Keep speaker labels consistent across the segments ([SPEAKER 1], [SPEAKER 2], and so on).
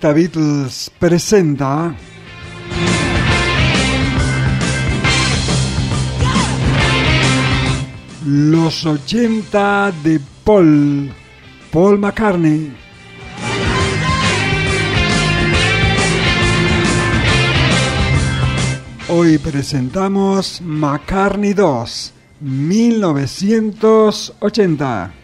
[SPEAKER 1] Revista Beatles presenta Los 80 de Paul, Paul McCartney. Hoy presentamos McCartney 2, 1980.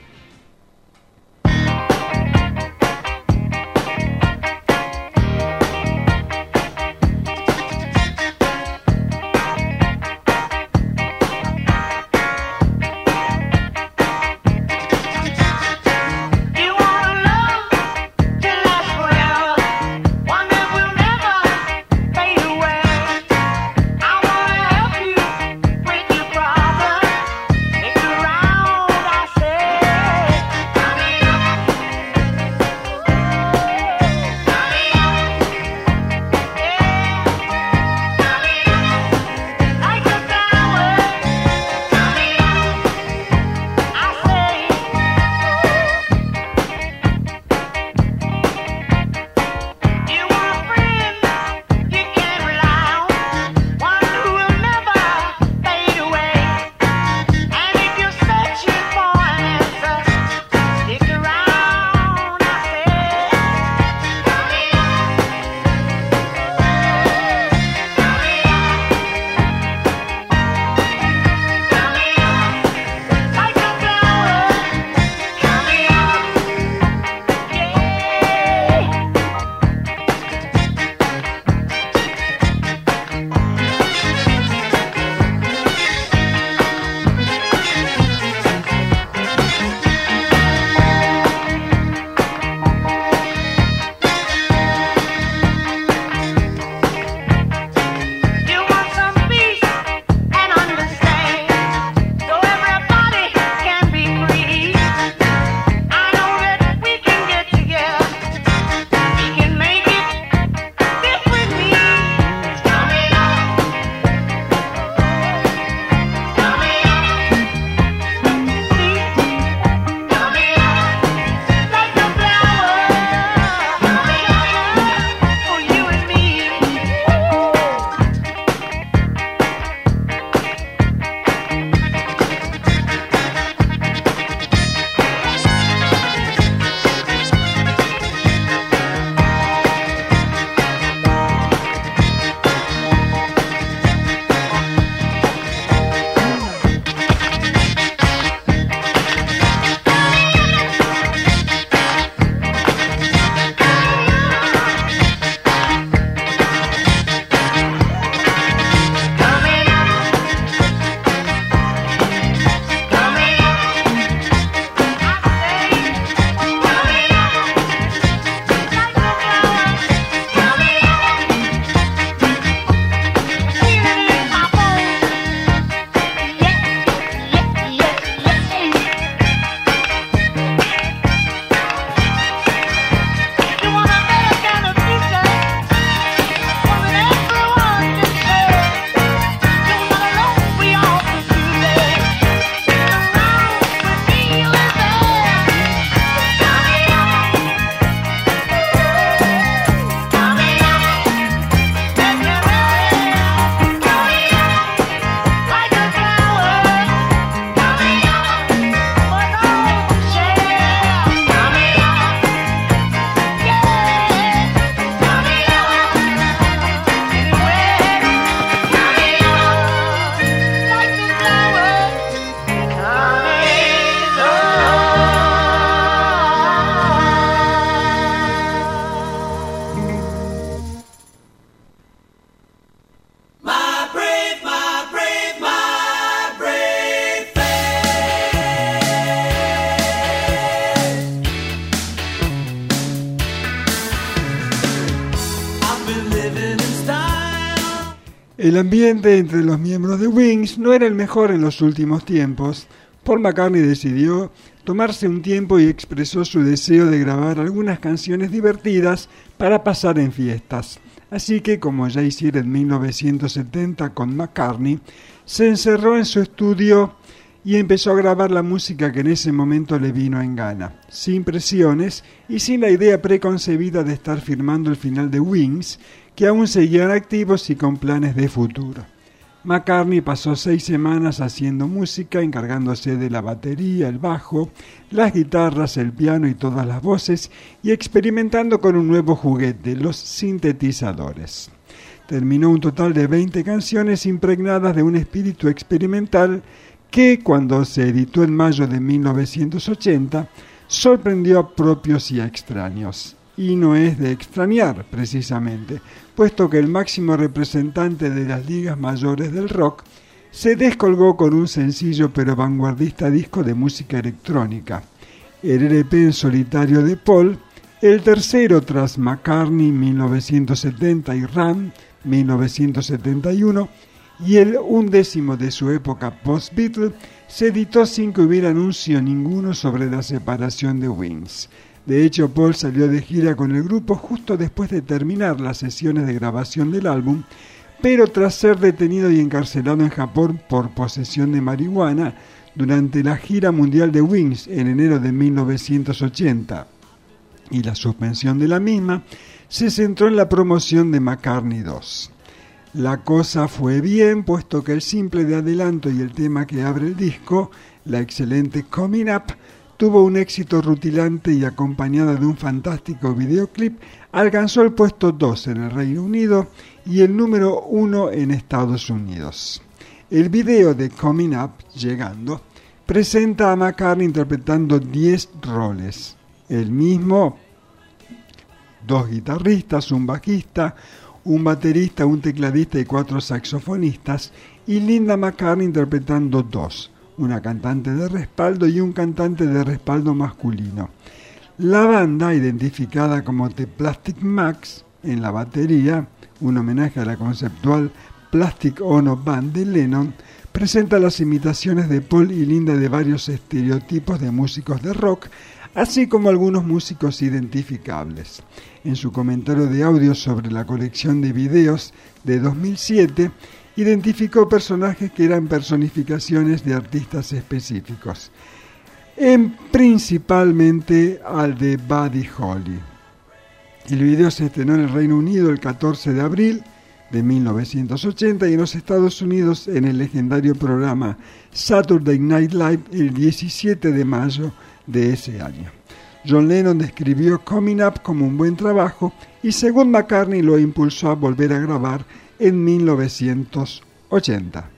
[SPEAKER 1] El ambiente entre los miembros de Wings no era el mejor en los últimos tiempos. Paul McCartney decidió tomarse un tiempo y expresó su deseo de grabar algunas canciones divertidas para pasar en fiestas. Así que, como ya hiciera en 1970 con McCartney, se encerró en su estudio y empezó a grabar la música que en ese momento le vino en gana, sin presiones y sin la idea preconcebida de estar firmando el final de Wings, que aún seguían activos y con planes de futuro. McCartney pasó seis semanas haciendo música, encargándose de la batería, el bajo, las guitarras, el piano y todas las voces, y experimentando con un nuevo juguete, los sintetizadores. Terminó un total de 20 canciones impregnadas de un espíritu experimental que, cuando se editó en mayo de 1980, sorprendió a propios y a extraños y no es de extrañar precisamente, puesto que el máximo representante de las ligas mayores del rock se descolgó con un sencillo pero vanguardista disco de música electrónica, el LP en solitario de Paul, el tercero tras McCartney 1970 y Ram 1971, y el undécimo de su época post-Beatle, se editó sin que hubiera anuncio ninguno sobre la separación de Wings. De hecho, Paul salió de gira con el grupo justo después de terminar las sesiones de grabación del álbum, pero tras ser detenido y encarcelado en Japón por posesión de marihuana durante la gira mundial de Wings en enero de 1980 y la suspensión de la misma, se centró en la promoción de McCartney 2. La cosa fue bien, puesto que el simple de adelanto y el tema que abre el disco, la excelente Coming Up, tuvo un éxito rutilante y acompañada de un fantástico videoclip, alcanzó el puesto 2 en el Reino Unido y el número 1 en Estados Unidos. El video de Coming Up, llegando, presenta a McCartney interpretando 10 roles. El mismo, dos guitarristas, un bajista, un baterista, un tecladista y cuatro saxofonistas, y Linda McCartney interpretando dos una cantante de respaldo y un cantante de respaldo masculino. La banda, identificada como The Plastic Max en la batería, un homenaje a la conceptual Plastic Ono Band de Lennon, presenta las imitaciones de Paul y Linda de varios estereotipos de músicos de rock, así como algunos músicos identificables. En su comentario de audio sobre la colección de videos de 2007, identificó personajes que eran personificaciones de artistas específicos, en principalmente al de Buddy Holly. El video se estrenó en el Reino Unido el 14 de abril de 1980 y en los Estados Unidos en el legendario programa Saturday Night Live el 17 de mayo de ese año. John Lennon describió Coming Up como un buen trabajo y según McCartney lo impulsó a volver a grabar en 1980.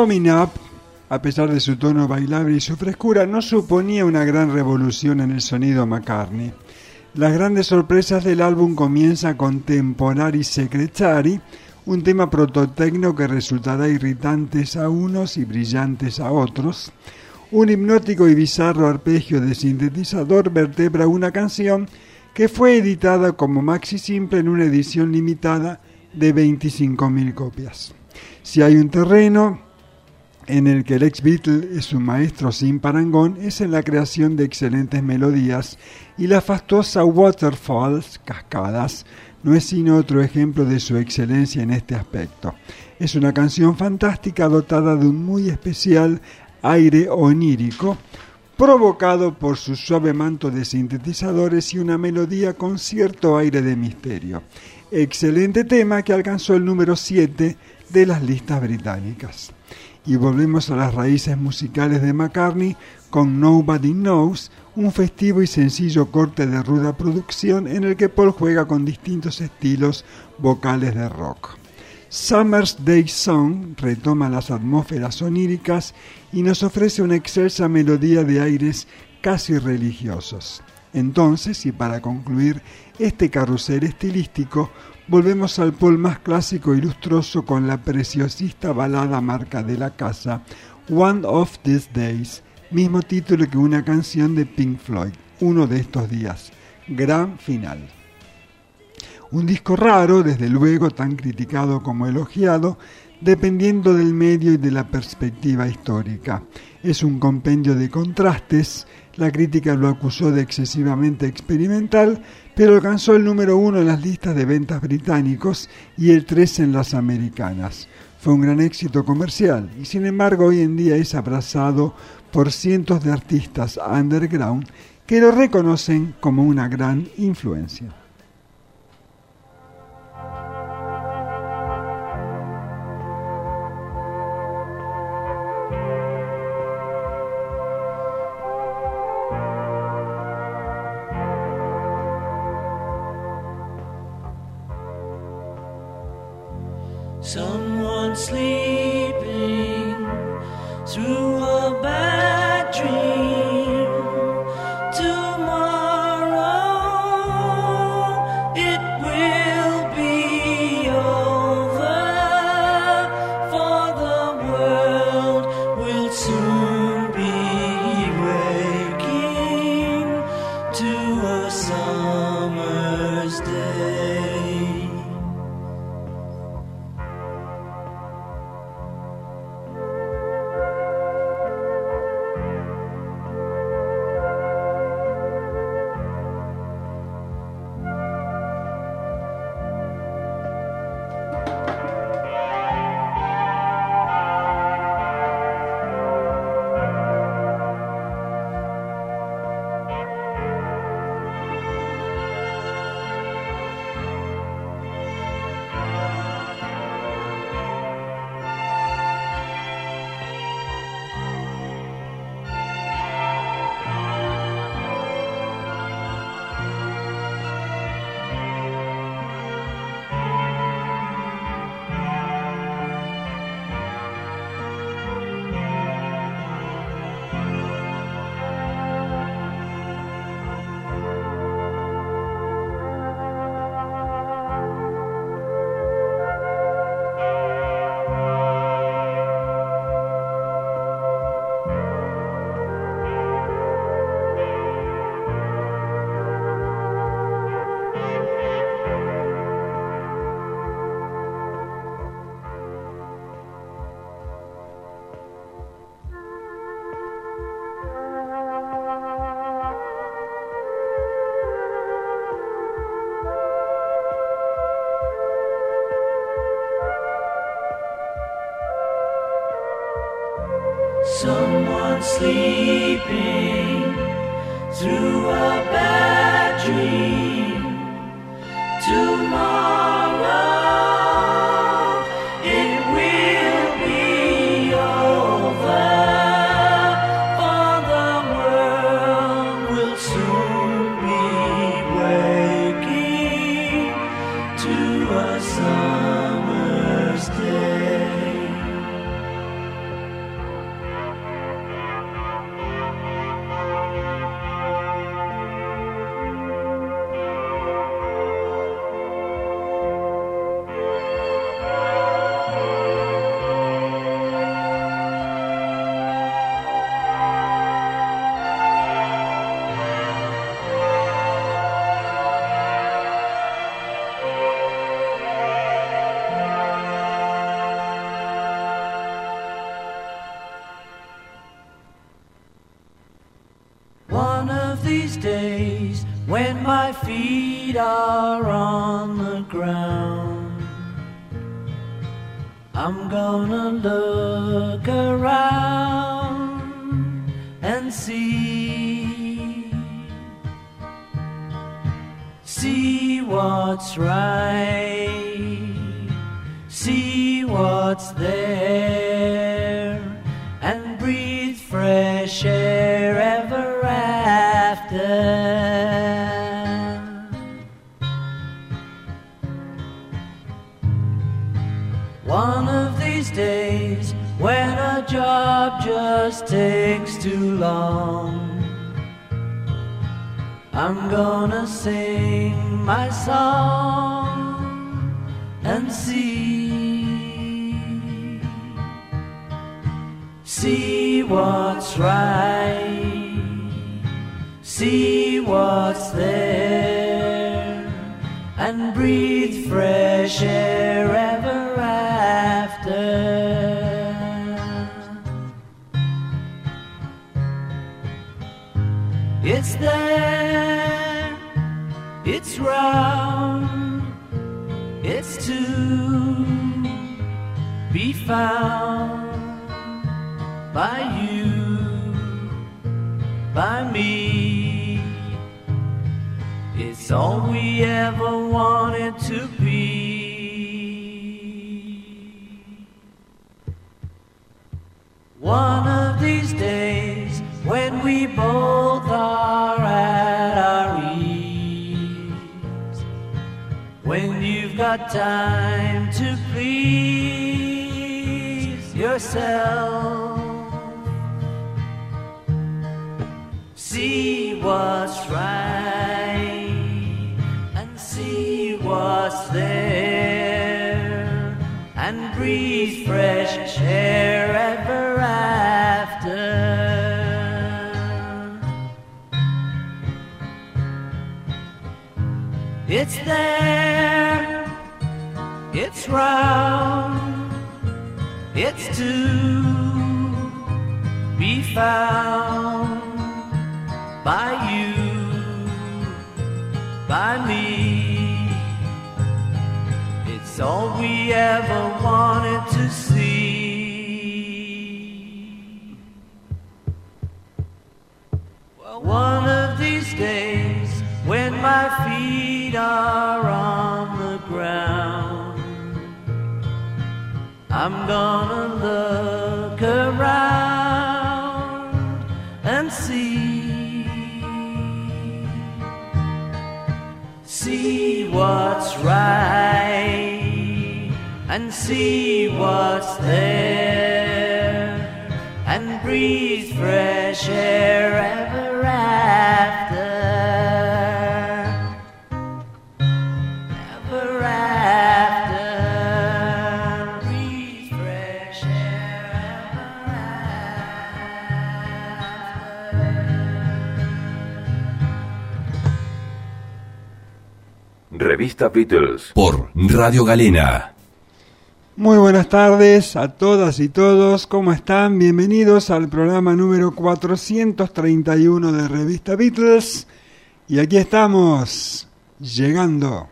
[SPEAKER 1] Coming Up, a pesar de su tono bailable y su frescura, no suponía una gran revolución en el sonido McCartney. Las grandes sorpresas del álbum comienza con Temporary Secretary, un tema prototecno que resultará irritantes a unos y brillantes a otros. Un hipnótico y bizarro arpegio de sintetizador vertebra una canción que fue editada como maxi simple en una edición limitada de 25.000 copias. Si hay un terreno, en el que el ex Beatle es un maestro sin parangón es en la creación de excelentes melodías y la fastuosa Waterfalls, Cascadas, no es sino otro ejemplo de su excelencia en este aspecto. Es una canción fantástica dotada de un muy especial aire onírico, provocado por su suave manto de sintetizadores y una melodía con cierto aire de misterio. Excelente tema que alcanzó el número 7 de las listas británicas. Y volvemos a las raíces musicales de McCartney con Nobody Knows, un festivo y sencillo corte de ruda producción en el que Paul juega con distintos estilos vocales de rock. Summer's Day Song retoma las atmósferas oníricas y nos ofrece una excelsa melodía de aires casi religiosos. Entonces, y para concluir este carrusel estilístico, volvemos al Paul más clásico y lustroso con la preciosista balada marca de la casa, One of These Days, mismo título que una canción de Pink Floyd, uno de estos días. Gran final. Un disco raro, desde luego tan criticado como elogiado, dependiendo del medio y de la perspectiva histórica. Es un compendio de contrastes, la crítica lo acusó de excesivamente experimental, pero alcanzó el número uno en las listas de ventas británicos y el tres en las americanas. Fue un gran éxito comercial y sin embargo hoy en día es abrazado por cientos de artistas underground que lo reconocen como una gran influencia.
[SPEAKER 2] Someone sleep. And see what's there and breathe fresh air ever after. Ever after. Breathe fresh air ever
[SPEAKER 3] Revista Beatles por Radio Galena.
[SPEAKER 1] Muy buenas tardes a todas y todos, ¿cómo están? Bienvenidos al programa número 431 de Revista Beatles. Y aquí estamos, llegando.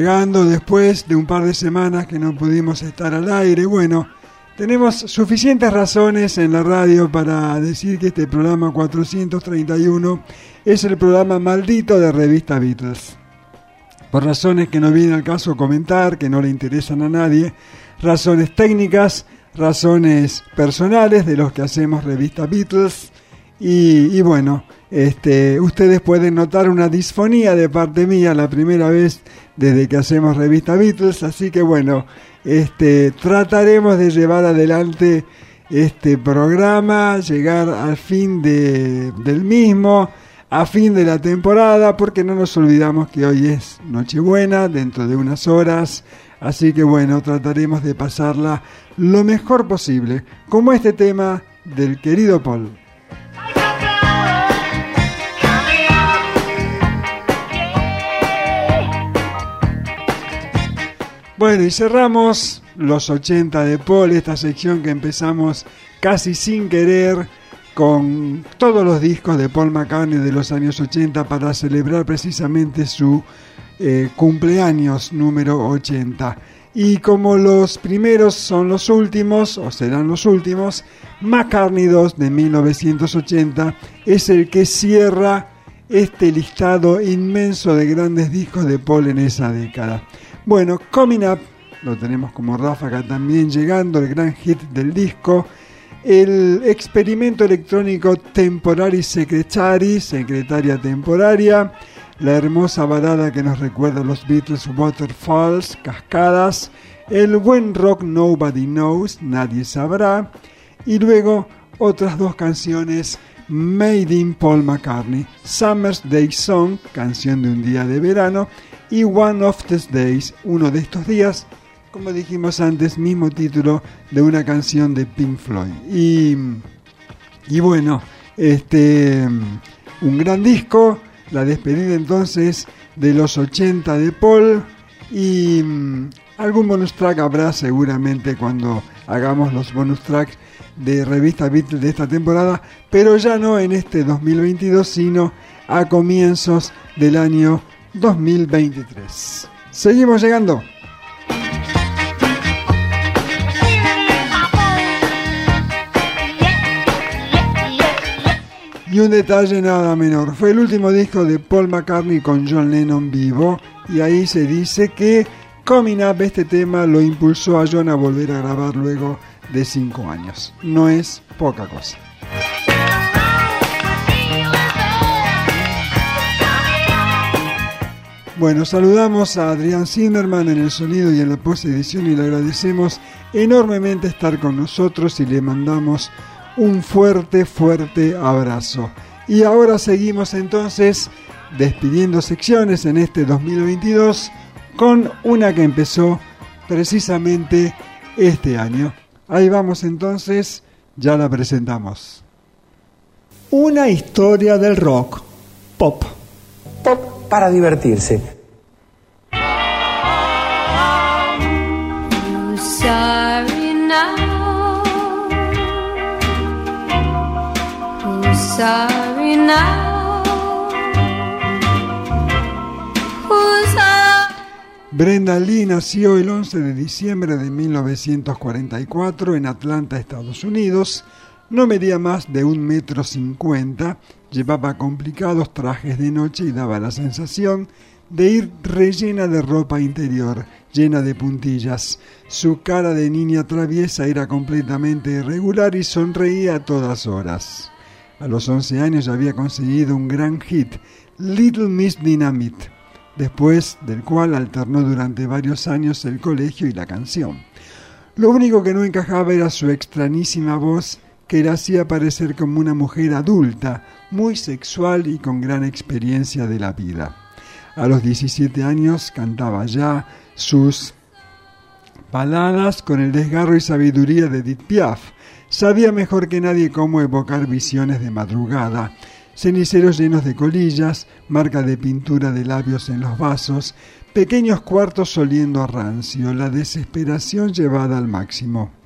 [SPEAKER 1] Llegando después de un par de semanas que no pudimos estar al aire, bueno, tenemos suficientes razones en la radio para decir que este programa 431 es el programa maldito de revista Beatles. Por razones que no viene al caso comentar, que no le interesan a nadie, razones técnicas, razones personales de los que hacemos revista Beatles y, y bueno, este, ustedes pueden notar una disfonía de parte mía la primera vez desde que hacemos revista Beatles, así que bueno, este, trataremos de llevar adelante este programa, llegar al fin de, del mismo, a fin de la temporada, porque no nos olvidamos que hoy es Nochebuena, dentro de unas horas, así que bueno, trataremos de pasarla lo mejor posible, como este tema del querido Paul. Bueno, y cerramos los 80 de Paul, esta sección que empezamos casi sin querer con todos los discos de Paul McCartney de los años 80 para celebrar precisamente su eh, cumpleaños número 80. Y como los primeros son los últimos, o serán los últimos, McCartney 2 de 1980 es el que cierra este listado inmenso de grandes discos de Paul en esa década. Bueno, Coming Up, lo tenemos como ráfaga también llegando, el gran hit del disco. El experimento electrónico Temporary Secretary, secretaria temporaria. La hermosa balada que nos recuerda a los Beatles Waterfalls, cascadas. El buen rock Nobody Knows, nadie sabrá. Y luego otras dos canciones Made in Paul McCartney, Summer's Day Song, canción de un día de verano, y One of These Days, uno de estos días, como dijimos antes, mismo título de una canción de Pink Floyd. Y, y bueno, este, un gran disco, la despedida entonces de los 80 de Paul y mm, algún bonus track habrá seguramente cuando hagamos los bonus tracks de revista Beatles de esta temporada, pero ya no en este 2022, sino a comienzos del año 2023. Seguimos llegando. Y un detalle nada menor, fue el último disco de Paul McCartney con John Lennon vivo y ahí se dice que Coming Up este tema lo impulsó a John a volver a grabar luego de 5 años. No es poca cosa. Bueno, saludamos a Adrián Zimmerman en el sonido y en la post-edición y le agradecemos enormemente estar con nosotros y le mandamos un fuerte, fuerte abrazo. Y ahora seguimos entonces despidiendo secciones en este 2022 con una que empezó precisamente este año. Ahí vamos entonces, ya la presentamos.
[SPEAKER 4] Una historia del rock. Pop. Pop para divertirse.
[SPEAKER 1] Brenda Lee nació el 11 de diciembre de 1944 en Atlanta, Estados Unidos. No medía más de un metro cincuenta, llevaba complicados trajes de noche y daba la sensación de ir rellena de ropa interior, llena de puntillas. Su cara de niña traviesa era completamente irregular y sonreía a todas horas. A los 11 años había conseguido un gran hit, Little Miss Dynamite, después del cual alternó durante varios años el colegio y la canción. Lo único que no encajaba era su extrañísima voz que la hacía parecer como una mujer adulta, muy sexual y con gran experiencia de la vida. A los 17 años cantaba ya sus baladas con el desgarro y sabiduría de Edith Piaf. Sabía mejor que nadie cómo evocar visiones de madrugada, ceniceros llenos de colillas, marca de pintura de labios en los vasos, pequeños cuartos oliendo a rancio, la desesperación llevada al máximo.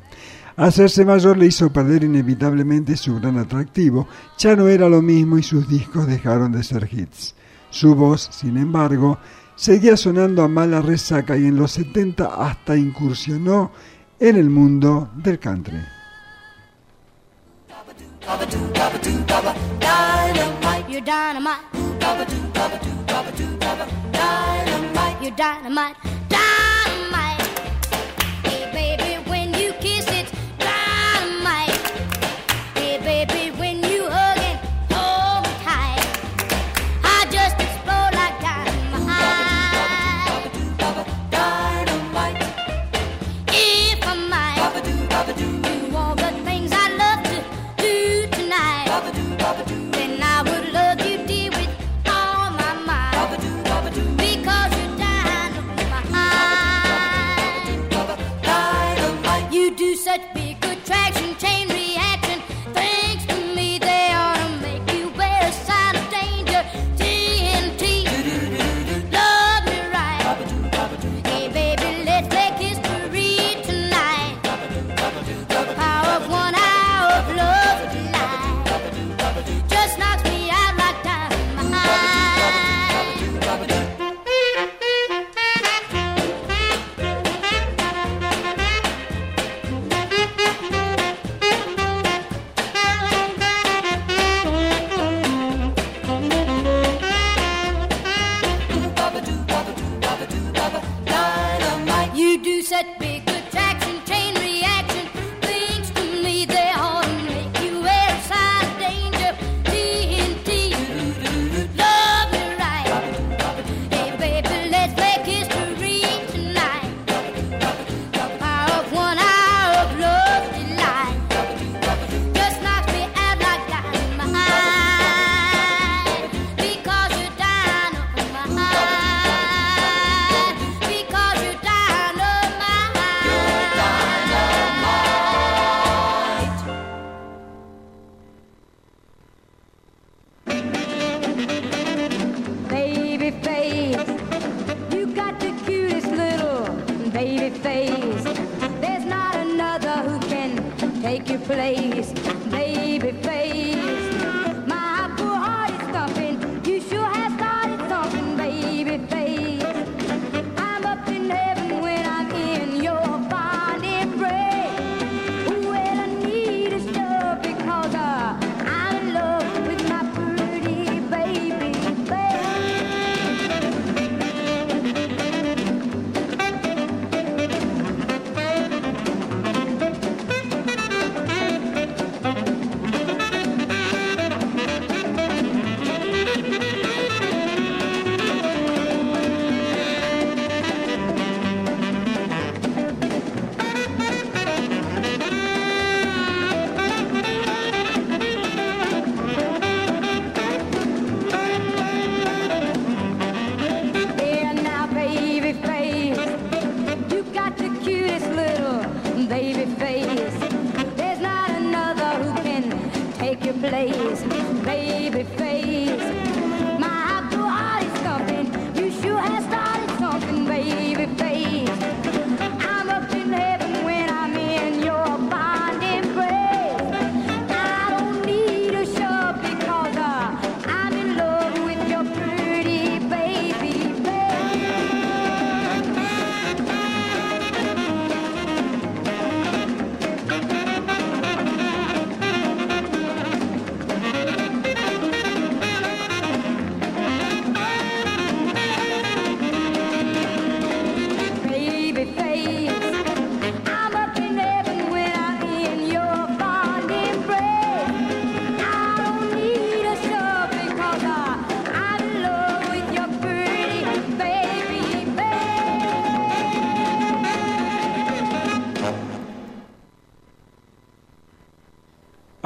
[SPEAKER 1] Hacerse mayor le hizo perder inevitablemente su gran atractivo, ya no era lo mismo y sus discos dejaron de ser hits. Su voz, sin embargo, seguía sonando a mala resaca y en los 70 hasta incursionó en el mundo del country.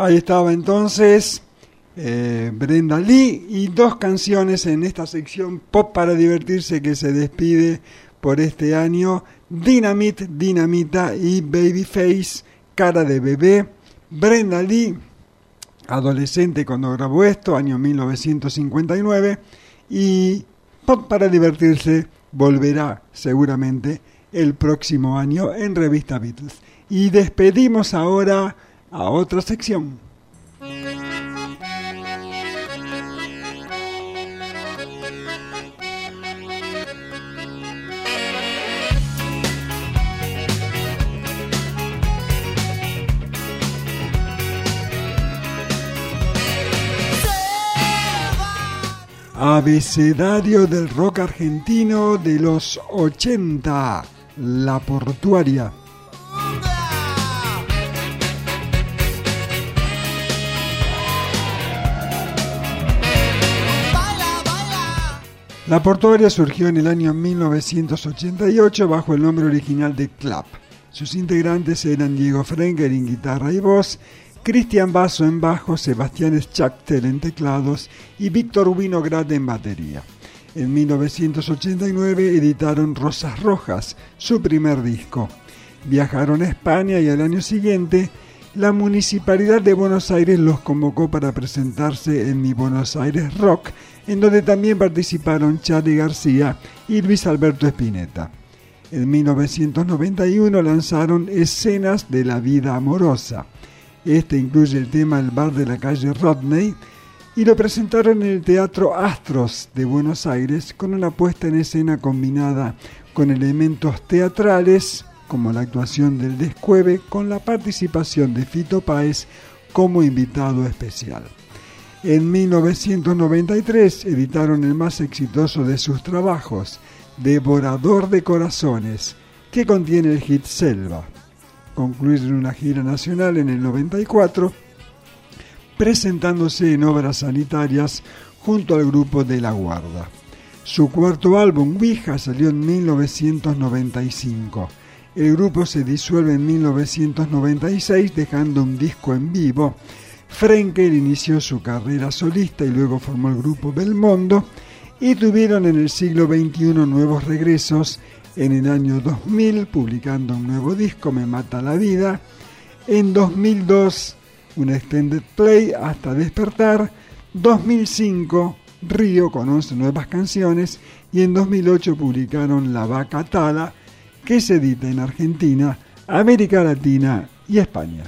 [SPEAKER 1] Ahí estaba entonces eh, Brenda Lee y dos canciones en esta sección pop para divertirse que se despide por este año. Dynamite, Dinamita y Babyface, cara de bebé. Brenda Lee, adolescente cuando grabó esto, año 1959. Y pop para divertirse volverá seguramente el próximo año en Revista Beatles. Y despedimos ahora a otra sección. Abecedario del rock argentino de los 80, La Portuaria. La Portuaria surgió en el año 1988 bajo el nombre original de Clap. Sus integrantes eran Diego Frenger en guitarra y voz, Cristian Basso en bajo, Sebastián Schachtel en teclados y Víctor Winograd en batería. En 1989 editaron Rosas Rojas, su primer disco. Viajaron a España y al año siguiente la Municipalidad de Buenos Aires los convocó para presentarse en Mi Buenos Aires Rock, en donde también participaron Charlie García y Luis Alberto Spinetta. En 1991 lanzaron Escenas de la Vida Amorosa. Este incluye el tema El bar de la calle Rodney y lo presentaron en el Teatro Astros de Buenos Aires con una puesta en escena combinada con elementos teatrales como la actuación del Descueve con la participación de Fito Páez como invitado especial. En 1993 editaron el más exitoso de sus trabajos, Devorador de Corazones, que contiene el hit Selva. Concluyeron una gira nacional en el 94, presentándose en obras sanitarias junto al grupo de La Guarda. Su cuarto álbum, Ouija, salió en 1995. El grupo se disuelve en 1996 dejando un disco en vivo. Frenkel inició su carrera solista y luego formó el grupo Belmondo y tuvieron en el siglo XXI nuevos regresos. En el año 2000 publicando un nuevo disco, Me Mata la Vida, en 2002 un extended play hasta despertar, 2005 Río con 11 nuevas canciones. Y en 2008 publicaron La Vaca Tala que se edita en Argentina, América Latina y España.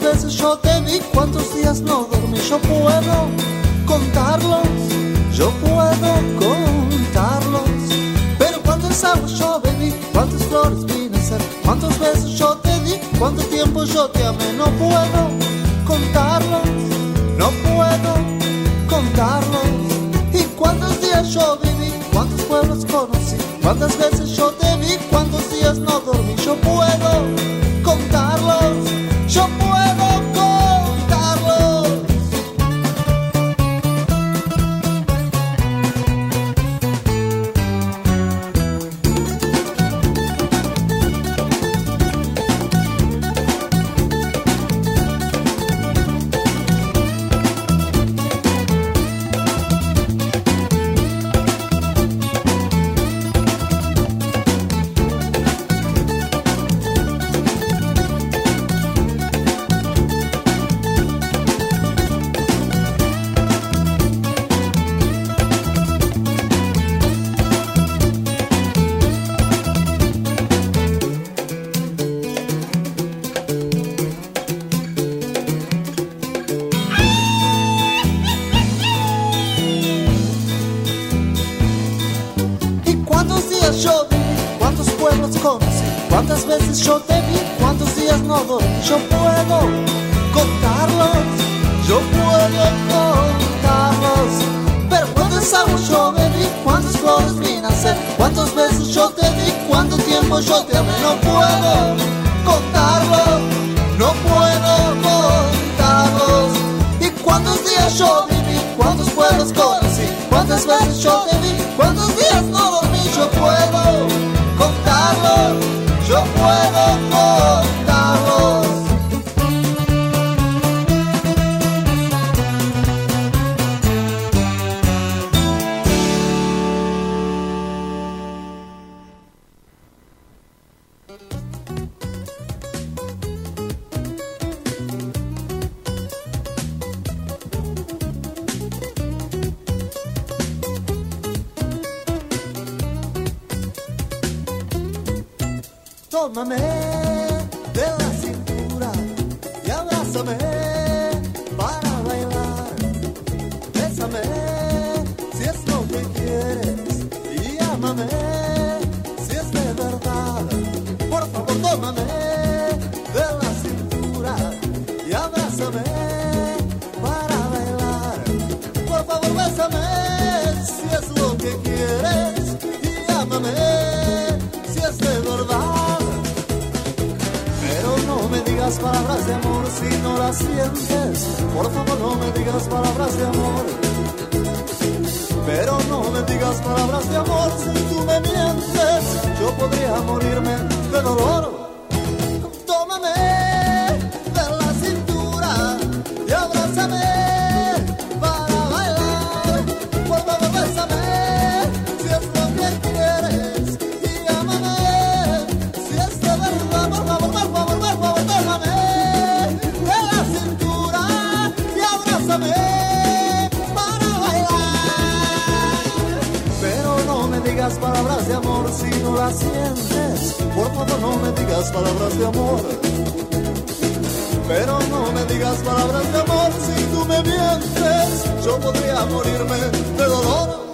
[SPEAKER 5] ¿Cuántas veces yo te vi? ¿Cuántos días no dormí? Yo puedo contarlos, yo puedo contarlos. Pero ¿cuántas aguas yo bebí? ¿Cuántas flores vine a ser? ¿Cuántas veces yo te di? ¿Cuánto tiempo yo te amé? No puedo contarlos, no puedo contarlos. ¿Y cuántos días yo viví? ¿Cuántos pueblos conocí? ¿Cuántas veces yo te vi? ¿Cuántos días no dormí? Yo puedo hoje eu não por favor no me digas palabras de amor. Pero no me digas palabras de amor si tú me mientes, yo podría morirme de dolor.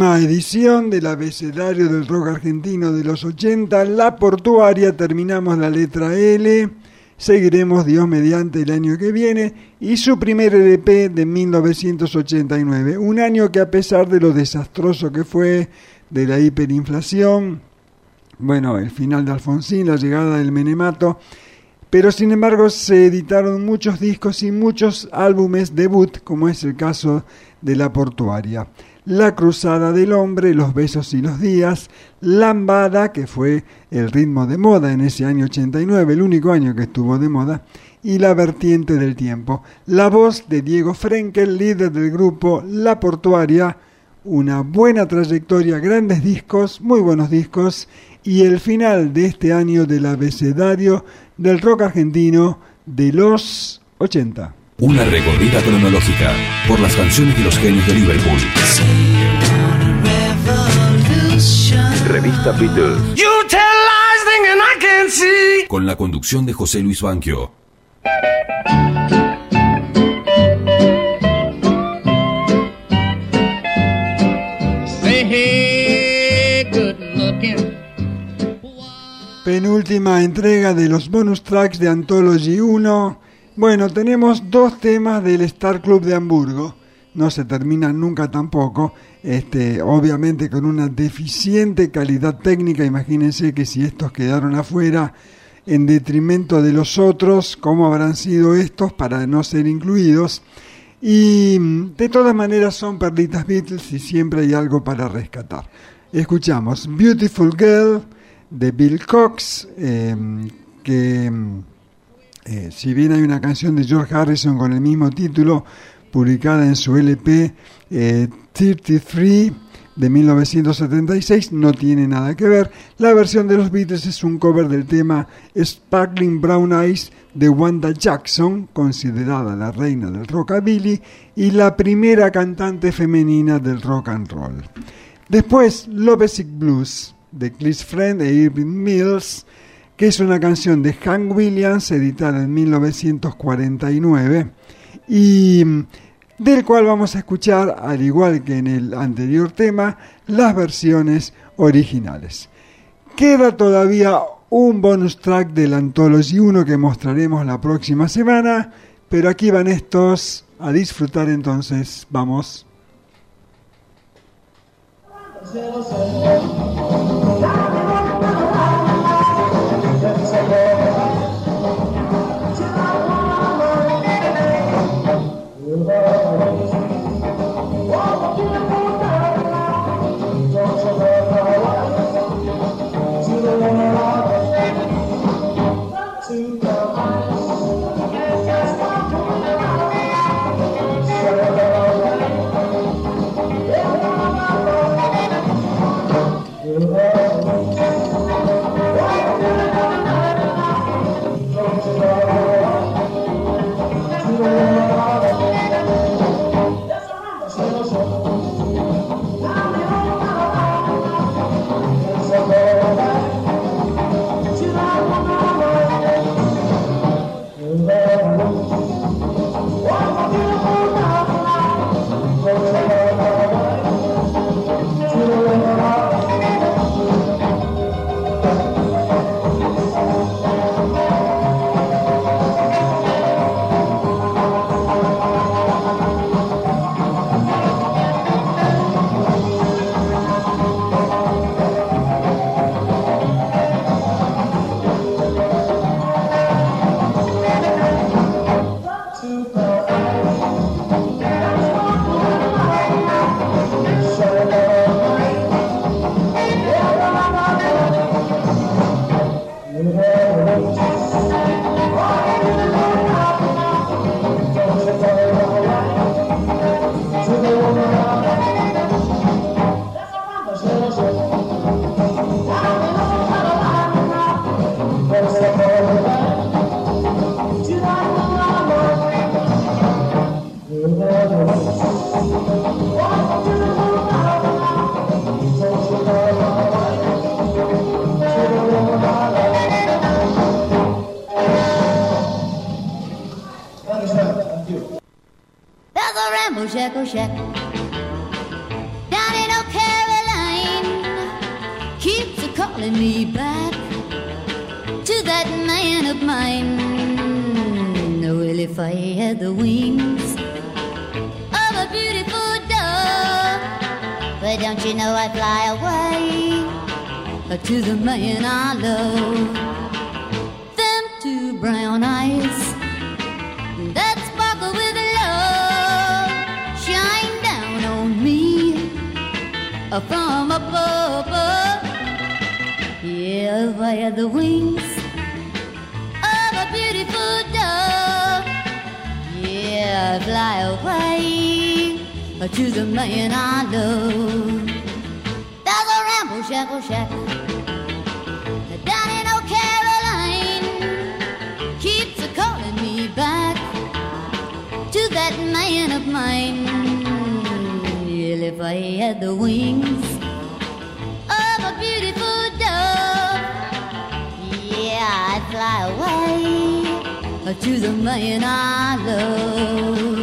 [SPEAKER 1] Edición del abecedario del rock argentino de los 80, La Portuaria, terminamos la letra L, seguiremos Dios mediante el año que viene y su primer LP de 1989, un año que a pesar de lo desastroso que fue, de la hiperinflación, bueno, el final de Alfonsín, la llegada del Menemato, pero sin embargo se editaron muchos discos y muchos álbumes debut, como es el caso de La Portuaria. La Cruzada del Hombre, Los Besos y los Días, Lambada, que fue el ritmo de moda en ese año 89, el único año que estuvo de moda, y La Vertiente del Tiempo. La voz de Diego Frenkel, líder del grupo La Portuaria, una buena trayectoria, grandes discos, muy buenos discos, y el final de este año del abecedario del rock argentino de los 80.
[SPEAKER 3] Una recorrida cronológica por las canciones de los genios de Liverpool. Revista Beatles.
[SPEAKER 6] You tell lies thinking I can see.
[SPEAKER 3] Con la conducción de José Luis Banquio.
[SPEAKER 1] Penúltima entrega de los bonus tracks de Anthology 1. Bueno, tenemos dos temas del Star Club de Hamburgo. No se terminan nunca tampoco. Este, obviamente con una deficiente calidad técnica. Imagínense que si estos quedaron afuera en detrimento de los otros, ¿cómo habrán sido estos para no ser incluidos? Y mm, de todas maneras son perlitas Beatles y siempre hay algo para rescatar. Escuchamos Beautiful Girl de Bill Cox, eh, que mm, eh, si bien hay una canción de George Harrison con el mismo título, publicada en su LP eh, 33 de 1976, no tiene nada que ver. La versión de los Beatles es un cover del tema Sparkling Brown Eyes de Wanda Jackson, considerada la reina del rockabilly y la primera cantante femenina del rock and roll. Después, Lovesick Blues de Cliff Friend e Irving Mills, que es una canción de Hank Williams editada en 1949 y mm, del cual vamos a escuchar, al igual que en el anterior tema, las versiones originales. Queda todavía un bonus track del Anthology 1 que mostraremos la próxima semana, pero aquí van estos a disfrutar entonces. Vamos.
[SPEAKER 7] Oh. Shackle shack down in Old Caroline. Keeps a calling me back to that man of mine. Well, if I had the wings of a beautiful dove, but don't you know I'd fly away to the man I love? From above. Yeah, had the wings of a beautiful dove, yeah, fly away to the man I love. Had the wings of a beautiful dove, yeah, I'd fly away to the man I love.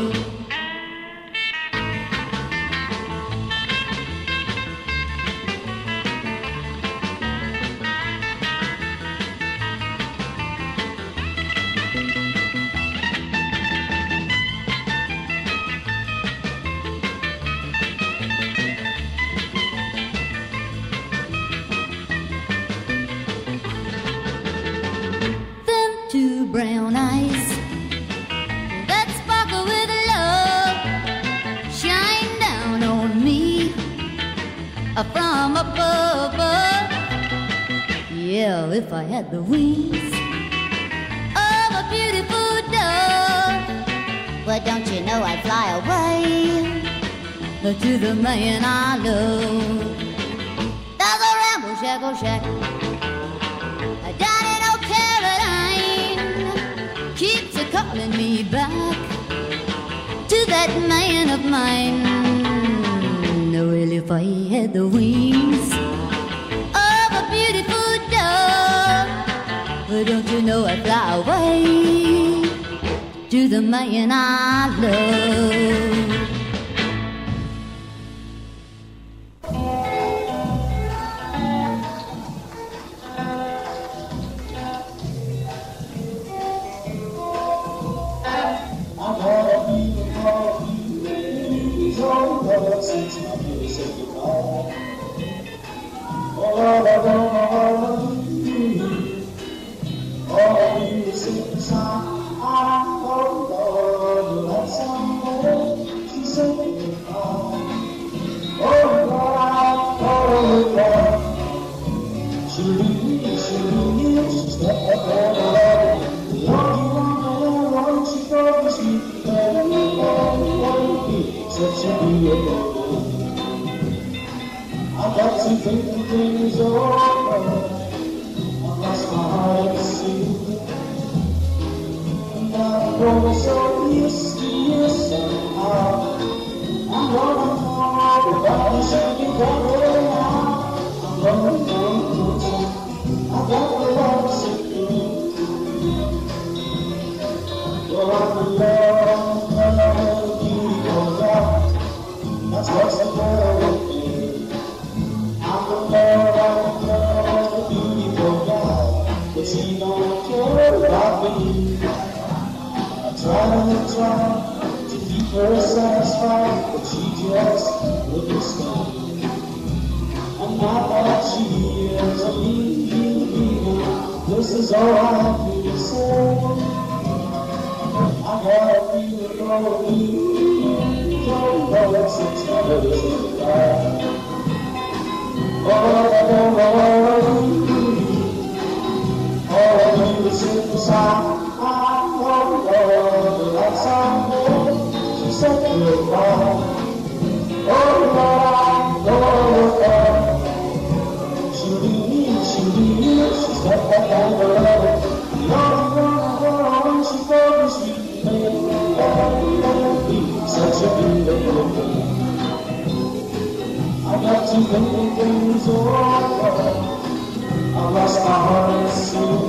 [SPEAKER 7] From above. Yeah, if I had the wings of a beautiful dove, well, don't you know I'd fly away to the man I love. There's a ramble shackle oh shack down in Caroline keeps a calling me back to that man of mine. If I had the wings of a beautiful dove, well, don't you know I'd fly away to the man I love.
[SPEAKER 8] To think things over. I lost my heart at sea. And I'm to you somehow. I'm gonna fall, the body first satisfied the TGX with the. And I thought she is a mean, this is all I have to say. I got a feeling for you, don't know it's a television guy. Oh, oh, oh, oh, oh, oh, oh, oh, oh, oh, oh, oh, oh, oh, oh, oh, oh, oh, she said goodbye. Oh, Lord, oh, oh, she'll be me, she'll be me, she's got that kind of love. Lord, Lord, Lord, she's very sweet, baby, baby, such a beautiful thing. I got to think things over. I lost my heart, it seems.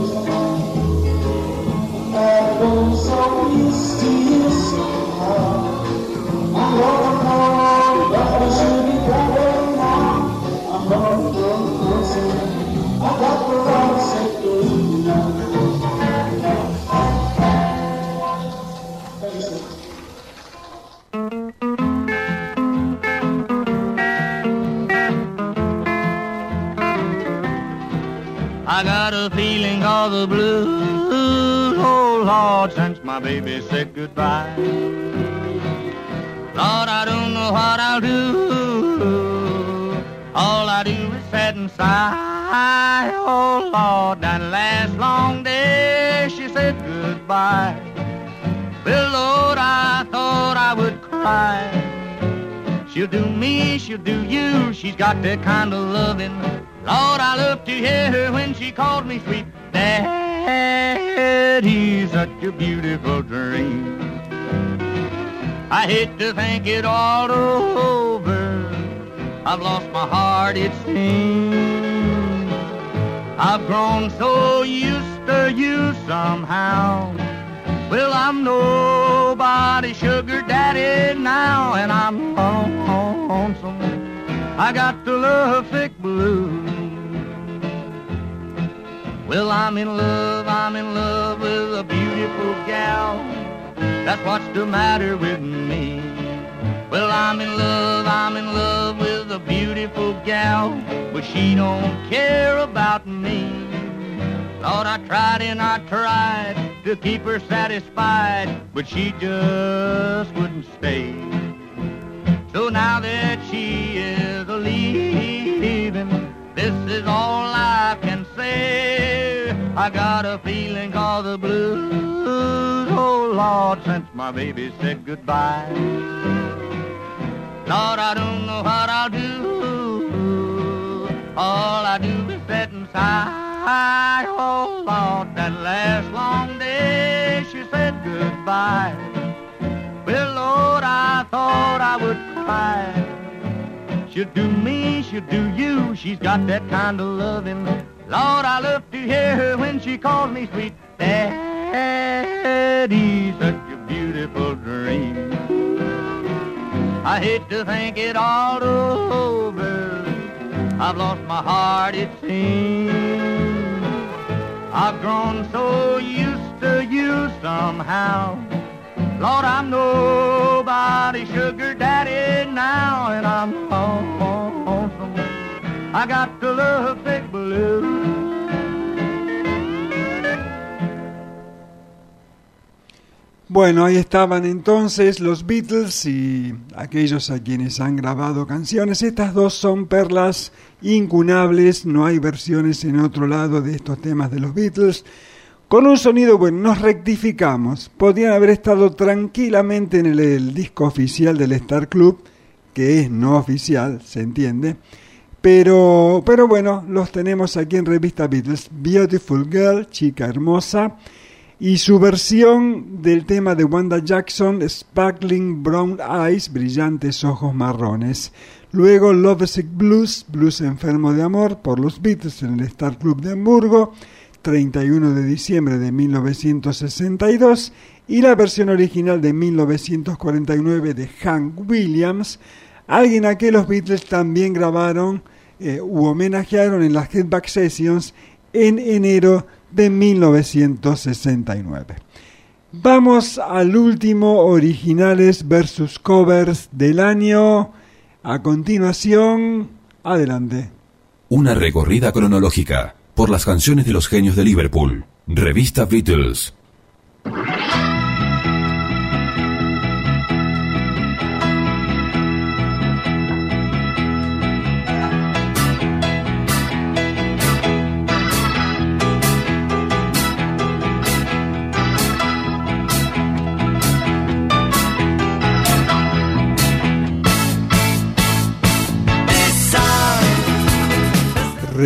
[SPEAKER 8] I got
[SPEAKER 9] a feeling of the blues, oh Lord, since my baby said goodbye. Lord, I don't know what I'll do. All I do is sit and sigh. Oh Lord, that last long day she said goodbye. Well, Lord, I thought I would cry. She'll do me, she'll do you. She's got that kind of loving. Lord, I love to hear her when she called me sweet daddy. Such a beautiful dream. I hate to think it all over. I've lost my heart, it seems. I've grown so used to you somehow. Well, I'm nobody's sugar daddy now, and I'm lonesome. I got the love sick blues. Well, I'm in love, I'm in love with a beautiful gal. That's what's the matter with me. Well, I'm in love, I'm in love with a beautiful gal, but she don't care about me. Lord, I tried and I tried to keep her satisfied, but she just wouldn't stay. So now that she is leaving, this is all I can say. I got a feeling of the blues, oh Lord, since my baby said goodbye. Lord, I don't know what I'll do. All I do is sit and sigh. Oh Lord, that last long day she said goodbye. Well, Lord, I thought I would cry. She'll do me, she'll do you. She's got that kind of loving. Lord, I love to hear her when she calls me sweet daddy. Such a beautiful dream. I hate to think it all over. I've lost my heart, it seems. I've grown so used to you somehow. Lord, I'm nobody's sugar daddy now, and I'm. I got to love big blue.
[SPEAKER 1] Bueno, ahí estaban entonces los Beatles y aquellos a quienes han grabado canciones. Estas dos son perlas incunables, no hay versiones en otro lado de estos temas de los Beatles. Con un sonido bueno, nos rectificamos. Podían haber estado tranquilamente en el, disco oficial del Star Club, que es no oficial, se entiende.
[SPEAKER 2] Pero, pero bueno, los tenemos aquí en Revista Beatles. Beautiful Girl, chica hermosa. Y su versión del tema de Wanda Jackson, Sparkling Brown Eyes, brillantes ojos marrones. Luego Lovesick Blues, Blues enfermo de amor, por los Beatles en el Star Club de Hamburgo, 31 de diciembre de 1962. Y la versión original de 1949 de Hank Williams, alguien a que los Beatles también grabaron eh, u homenajearon en las Headback Sessions en enero de 1969. Vamos al último originales versus covers del año. A continuación, adelante.
[SPEAKER 3] Una recorrida cronológica por las canciones de los genios de Liverpool. Revista Beatles.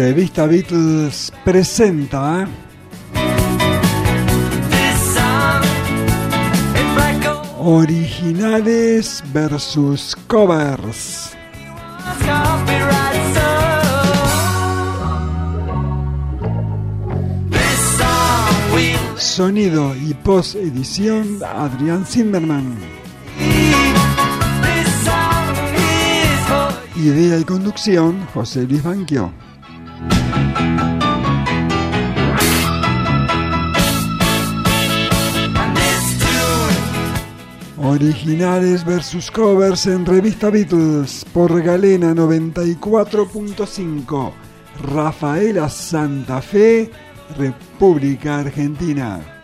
[SPEAKER 2] Revista Beatles presenta Originales versus covers. Sonido y post edición Adrián Zimmerman. Idea y conducción José Luis Banquio. Originales versus covers en Revista Beatles por Galena 94.5. Rafaela Santa Fe, República Argentina.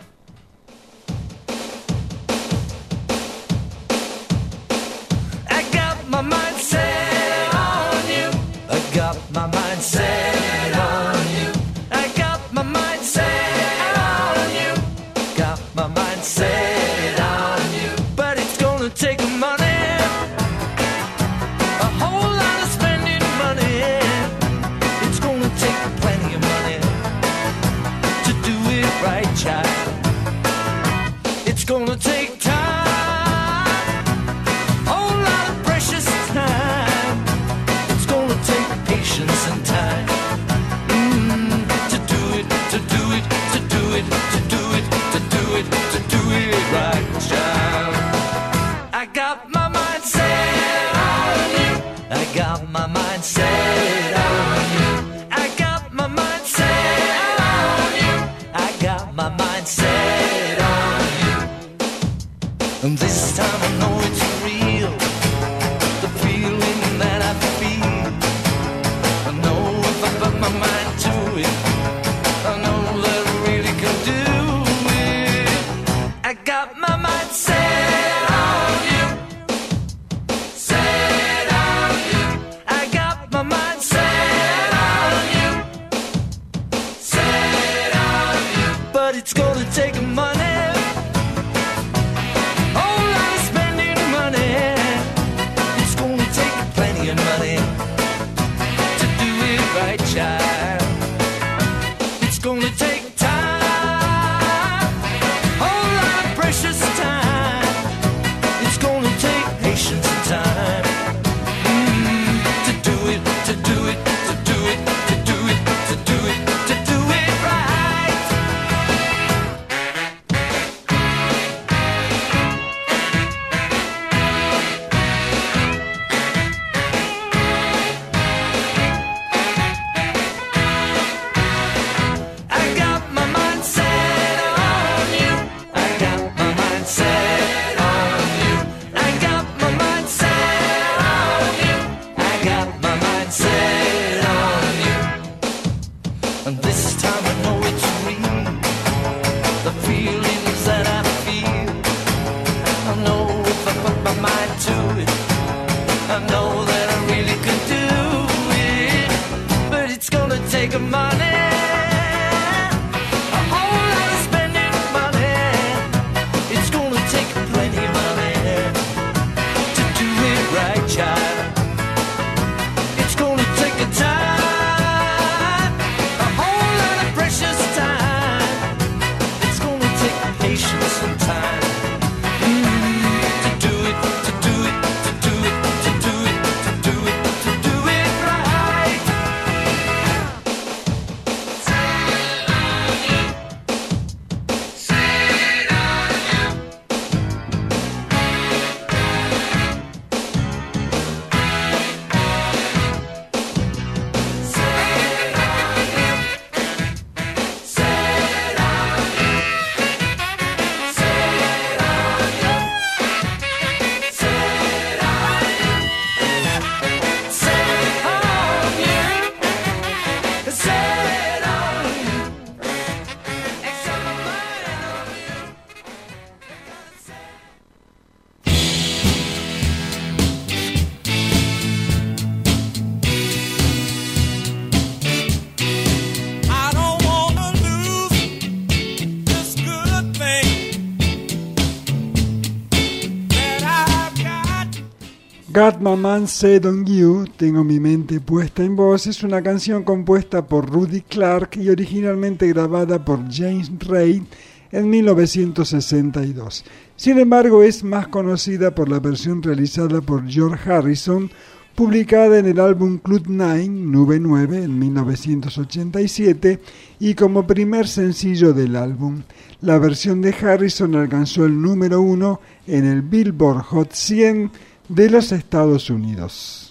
[SPEAKER 10] Gatmaman Sedon You,
[SPEAKER 11] Tengo mi mente puesta en vos, es una canción compuesta por Rudy Clark y originalmente grabada por James Ray en 1962. Sin embargo, es más conocida por la versión realizada por George Harrison, publicada en el álbum Cloud 9, Nube 9, en 1987, y como primer sencillo del álbum. La versión de Harrison alcanzó el número 1 en el Billboard Hot 100 de los Estados Unidos.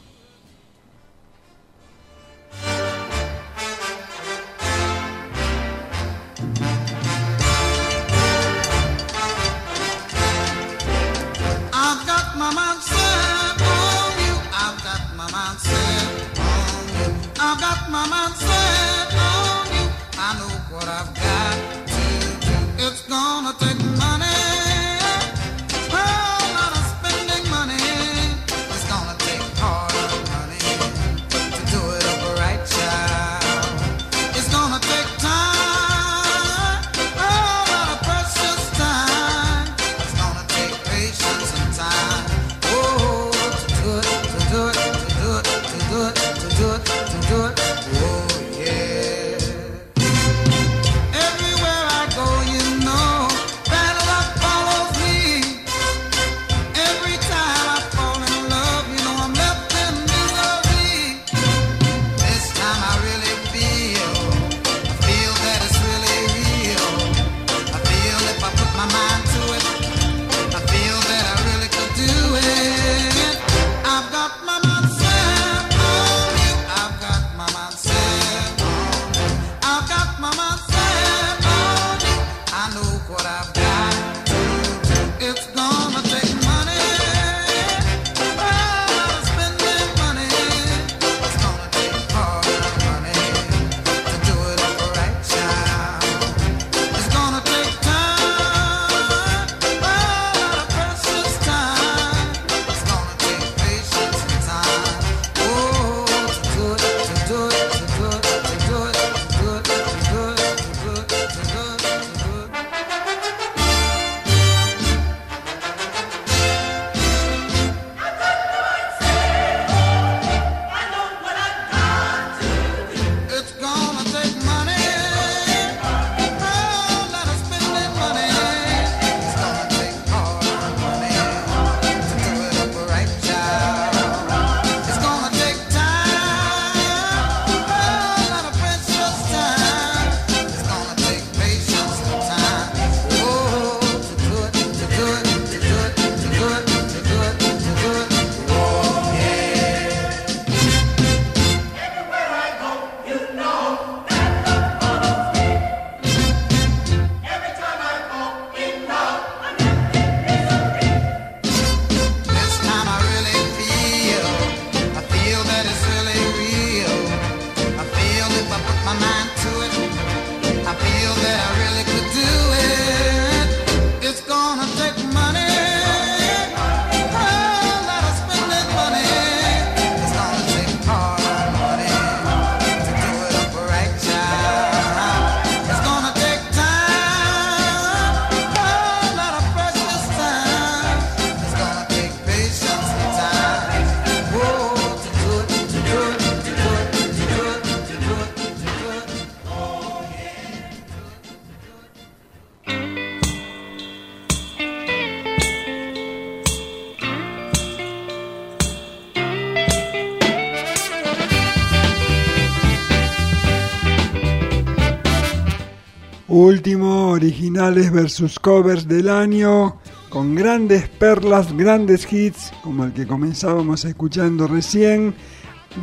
[SPEAKER 11] originales versus covers del año, con grandes perlas, grandes hits, como el que comenzábamos escuchando recién.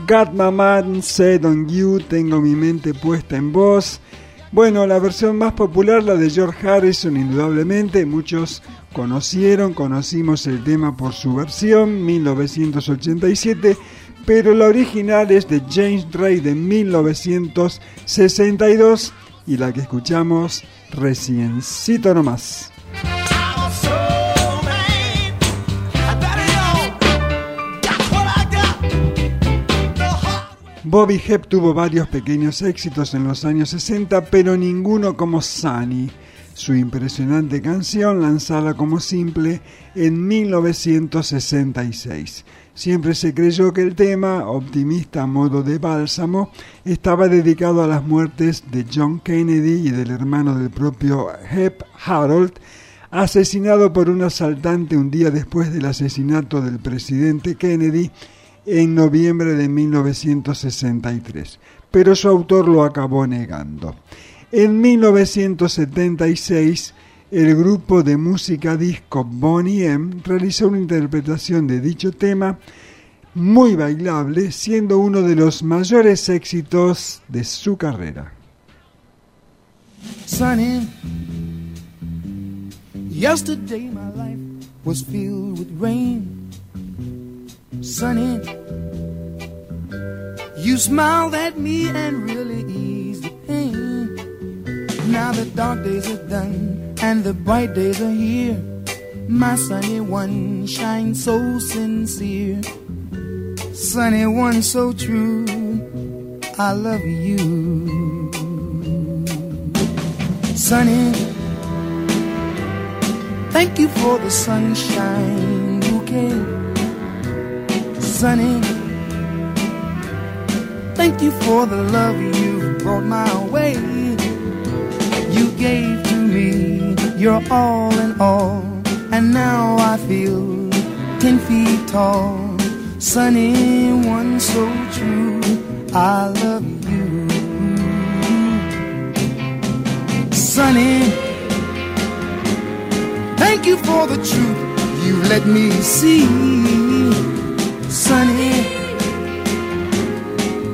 [SPEAKER 11] Got My Man Set On You, Tengo Mi Mente Puesta En Vos. Bueno, la versión más popular, la de George Harrison, indudablemente, muchos conocieron, conocimos el tema por su versión, 1987, pero la original es de James Ray de 1962 y la que escuchamos reciencito nomás. Bobby Hep tuvo varios pequeños éxitos en los años 60, pero ninguno como Sunny, su impresionante canción lanzada como simple en 1966.
[SPEAKER 1] Siempre se creyó que el tema, optimista a modo de bálsamo, estaba dedicado a las muertes de John Kennedy y del hermano del propio Hep Harold, asesinado por un asaltante un día después del asesinato del presidente Kennedy en noviembre de 1963, pero su autor lo acabó negando. En 1976, el grupo de música disco Bonnie M realizó una interpretación de dicho tema muy bailable, siendo uno de los mayores éxitos de su carrera.
[SPEAKER 8] Sonny, yesterday my life was filled with rain. Sonny, you smiled at me and really eased the pain. Now the dark days are done and the bright days are here. My sunny one shines so sincere. Sunny one so true. I love you. Sunny, thank you for the sunshine bouquet. Sunny, thank you for the love you brought my way. You gave to me your all in all, and now I feel ten feet tall. Sunny one so true, I love you. Sunny, thank you for the truth you let me see. Sunny,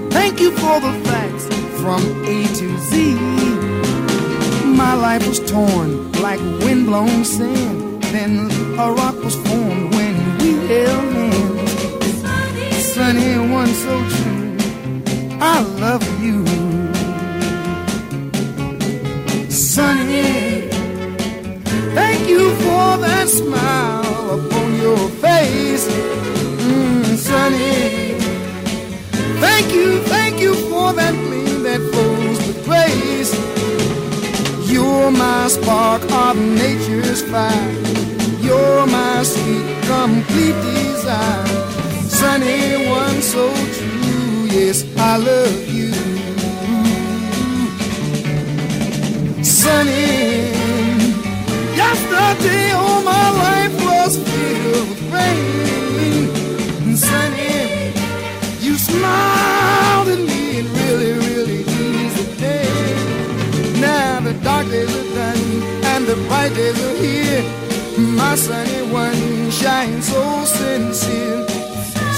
[SPEAKER 8] thank you for the facts from A to Z. My life was torn like windblown sand. Then a rock was formed when we held hands. Sunny, one so true. I love you. Sunny, thank you for that smile upon your face. Mm, sunny, thank you, thank you for that gleam that flows You're my spark of nature's fire. You're my sweet, complete desire. Sunny one so true, yes, I love you. Sunny, yesterday all my life was filled with rain. Sunny, you smiled dark days are done and the bright days are here. My sunny one shines so sincere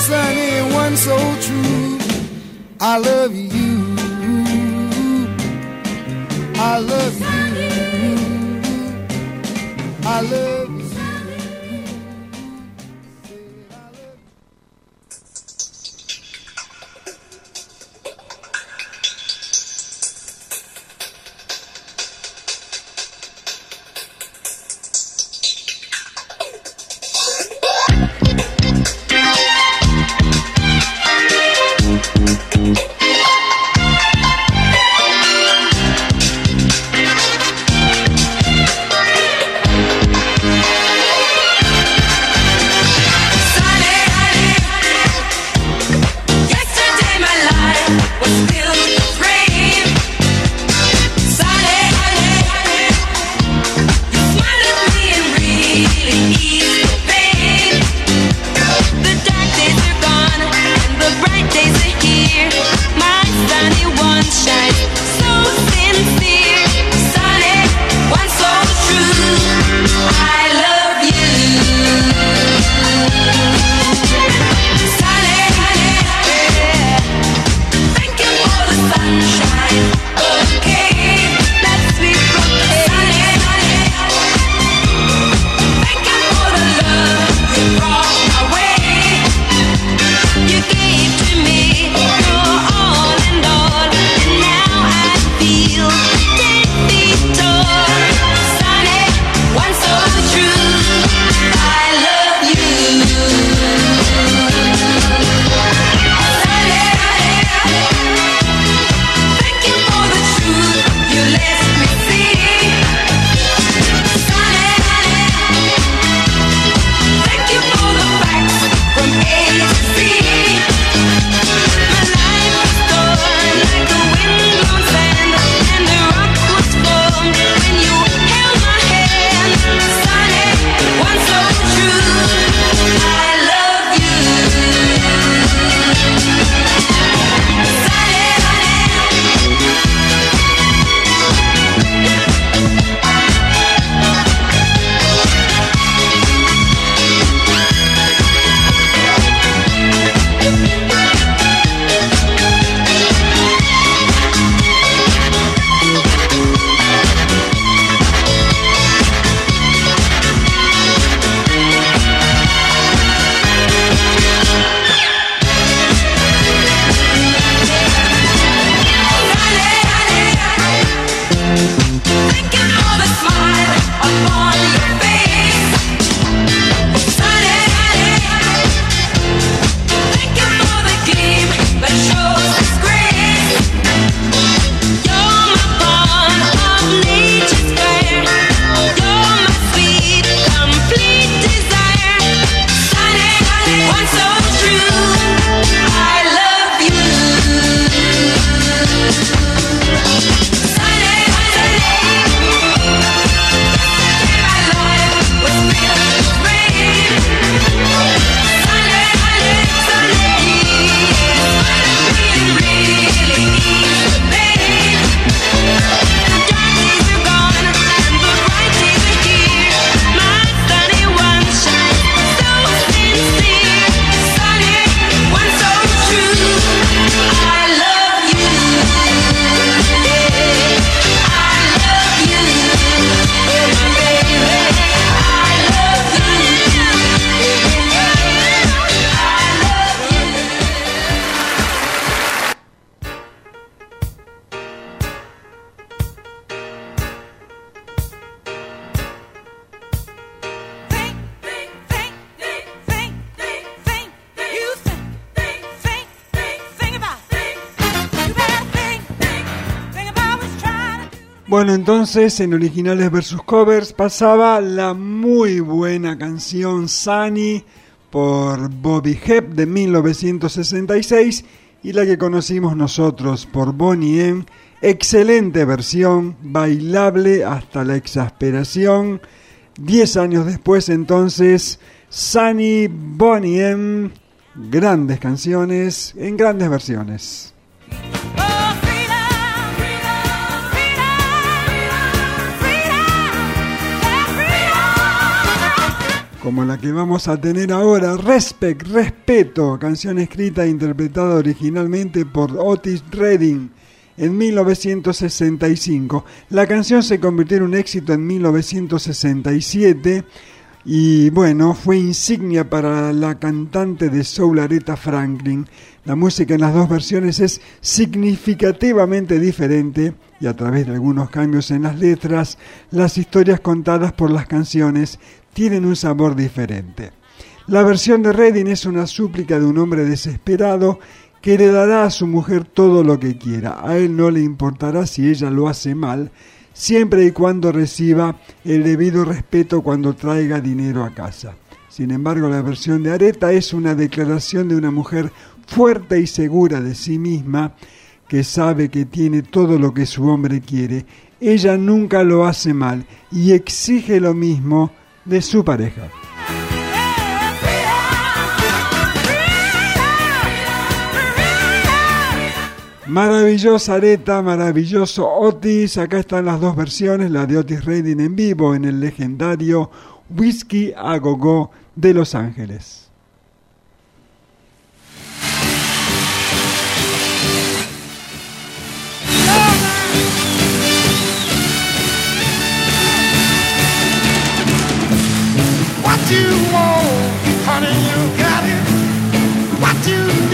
[SPEAKER 8] sunny one so true. I love you. I love you. I love
[SPEAKER 1] Bueno, entonces en originales versus covers pasaba la muy buena canción Sunny por Bobby Hebb de 1966 y la que conocimos nosotros por Bonnie M. Excelente versión, bailable hasta la exasperación. Diez años después entonces, Sunny, Bonnie M. Grandes canciones en grandes versiones. Como la que vamos a tener ahora, Respect, Respeto, canción escrita e interpretada originalmente por Otis Redding en 1965. La canción se convirtió en un éxito en 1967 y bueno, fue insignia para la cantante de soul Aretha Franklin. La música en las dos versiones es significativamente diferente y a través de algunos cambios en las letras, las historias contadas por las canciones tienen un sabor diferente. La versión de Redding es una súplica de un hombre desesperado que le dará a su mujer todo lo que quiera. A él no le importará si ella lo hace mal, siempre y cuando reciba el debido respeto cuando traiga dinero a casa. Sin embargo, la versión de Areta es una declaración de una mujer fuerte y segura de sí misma, que sabe que tiene todo lo que su hombre quiere. Ella nunca lo hace mal y exige lo mismo de su pareja. Maravillosa Areta, maravilloso Otis. Acá están las dos versiones, la de Otis Redding en vivo en el legendario Whisky a Go de Los Ángeles.
[SPEAKER 12] You want, honey, you got it. What you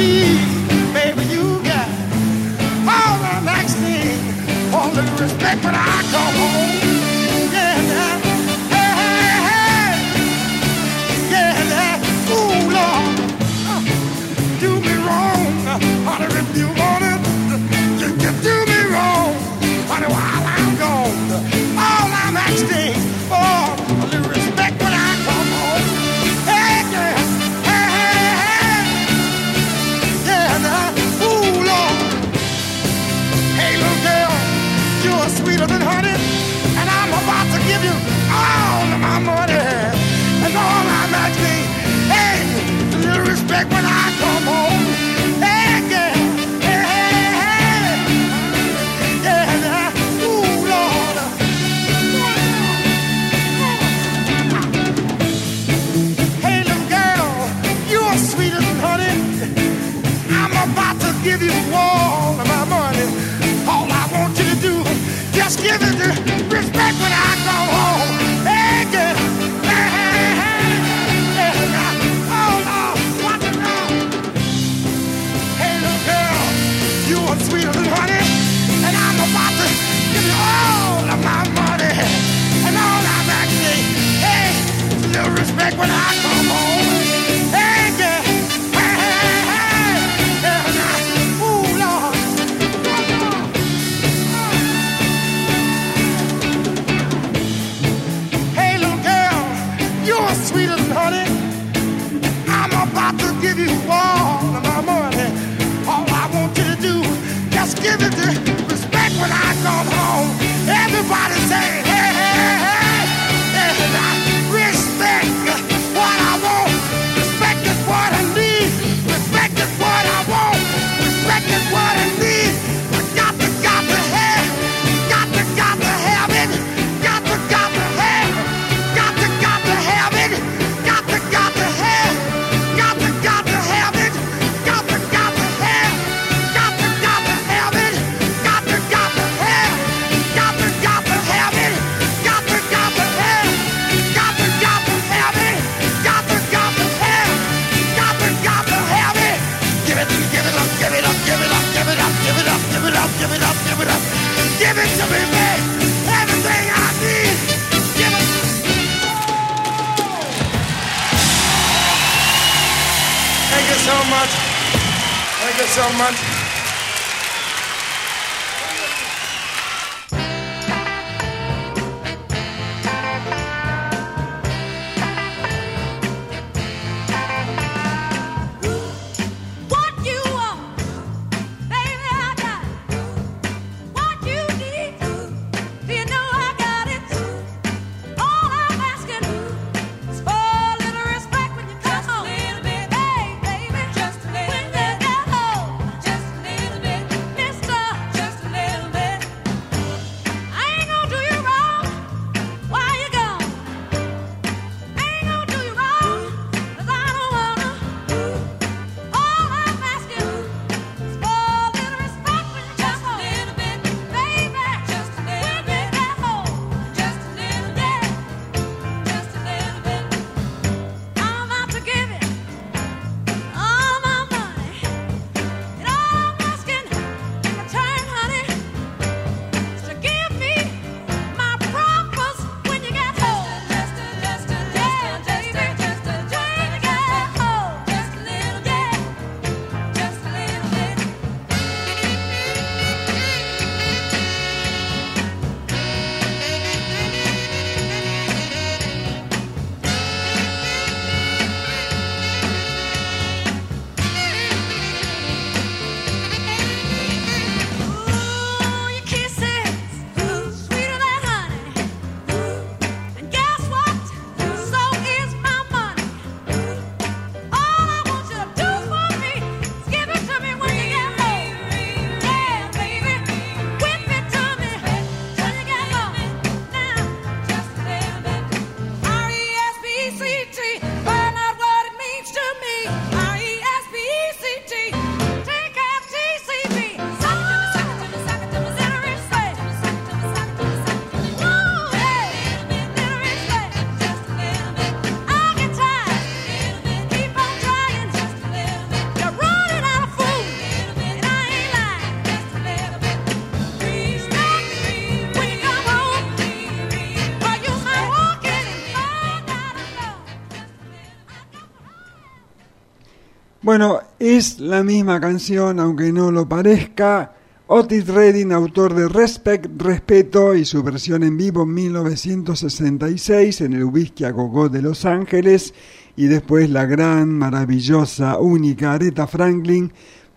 [SPEAKER 1] Bueno, es la misma canción, aunque no lo parezca. Otis Redding, autor de Respect, Respeto y su versión en vivo en 1966 en el Whisky Gogó de Los Ángeles y después la gran, maravillosa, única Aretha Franklin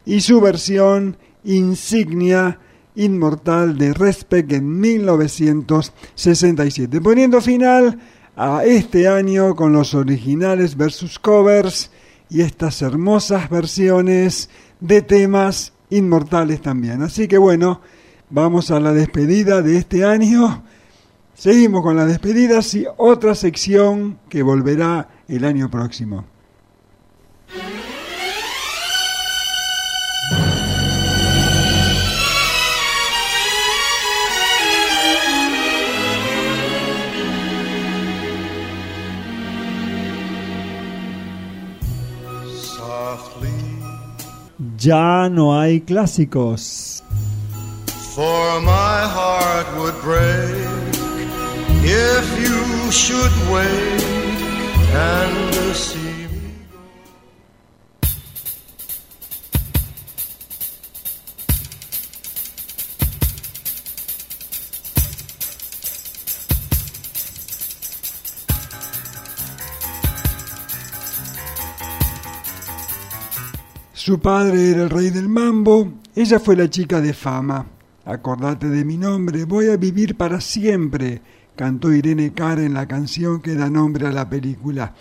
[SPEAKER 1] y su versión insignia inmortal de Respect en 1967, poniendo final a este año con los originales versus covers y estas hermosas versiones de temas inmortales también. Así que bueno, vamos a la despedida de este año. Seguimos con las despedidas y otra sección que volverá el año próximo.
[SPEAKER 4] Ya no hay clásicos.
[SPEAKER 5] for my heart would break if you should wake and see
[SPEAKER 1] Su padre era el rey del mambo, ella fue la chica de fama. Acordate de mi nombre, voy a vivir para siempre, cantó Irene Cara en la canción que da nombre a la película.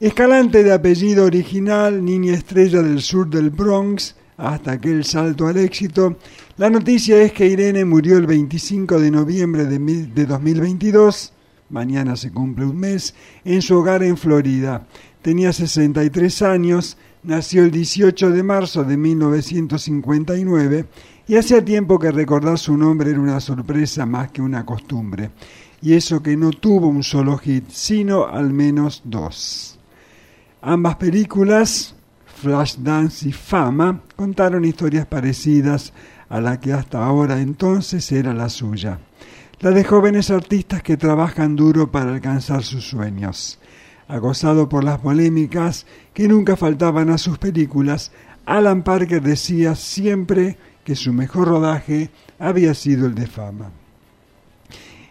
[SPEAKER 1] Escalante de apellido original, niña estrella del sur del Bronx, hasta aquel salto al éxito, la noticia es que Irene murió el 25 de noviembre de, mil- de 2022, mañana se cumple un mes, en su hogar en Florida. Tenía 63 años, nació el 18 de marzo de 1959 y hacía tiempo que recordar su nombre era una sorpresa más que una costumbre. Y eso que no tuvo un solo hit, sino al menos dos. Ambas películas, Flashdance y Fama, contaron historias parecidas a la que hasta ahora entonces era la suya. La de jóvenes artistas que trabajan duro para alcanzar sus sueños. Acosado por las polémicas que nunca faltaban a sus películas, Alan Parker decía siempre que su mejor rodaje había sido el de fama.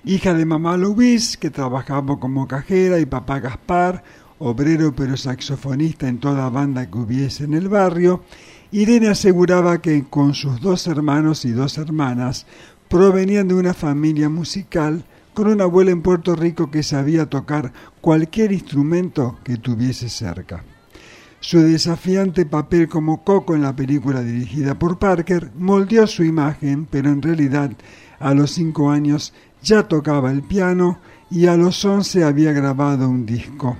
[SPEAKER 1] Hija de mamá Louise, que trabajaba como cajera, y papá Gaspar, obrero pero saxofonista en toda banda que hubiese en el barrio, Irene aseguraba que con sus dos hermanos y dos hermanas provenían de una familia musical con una abuela en Puerto Rico que sabía tocar cualquier instrumento que tuviese cerca. Su desafiante papel como Coco en la película dirigida por Parker moldeó su imagen, pero en realidad a los cinco años ya tocaba el piano y a los once había grabado un disco.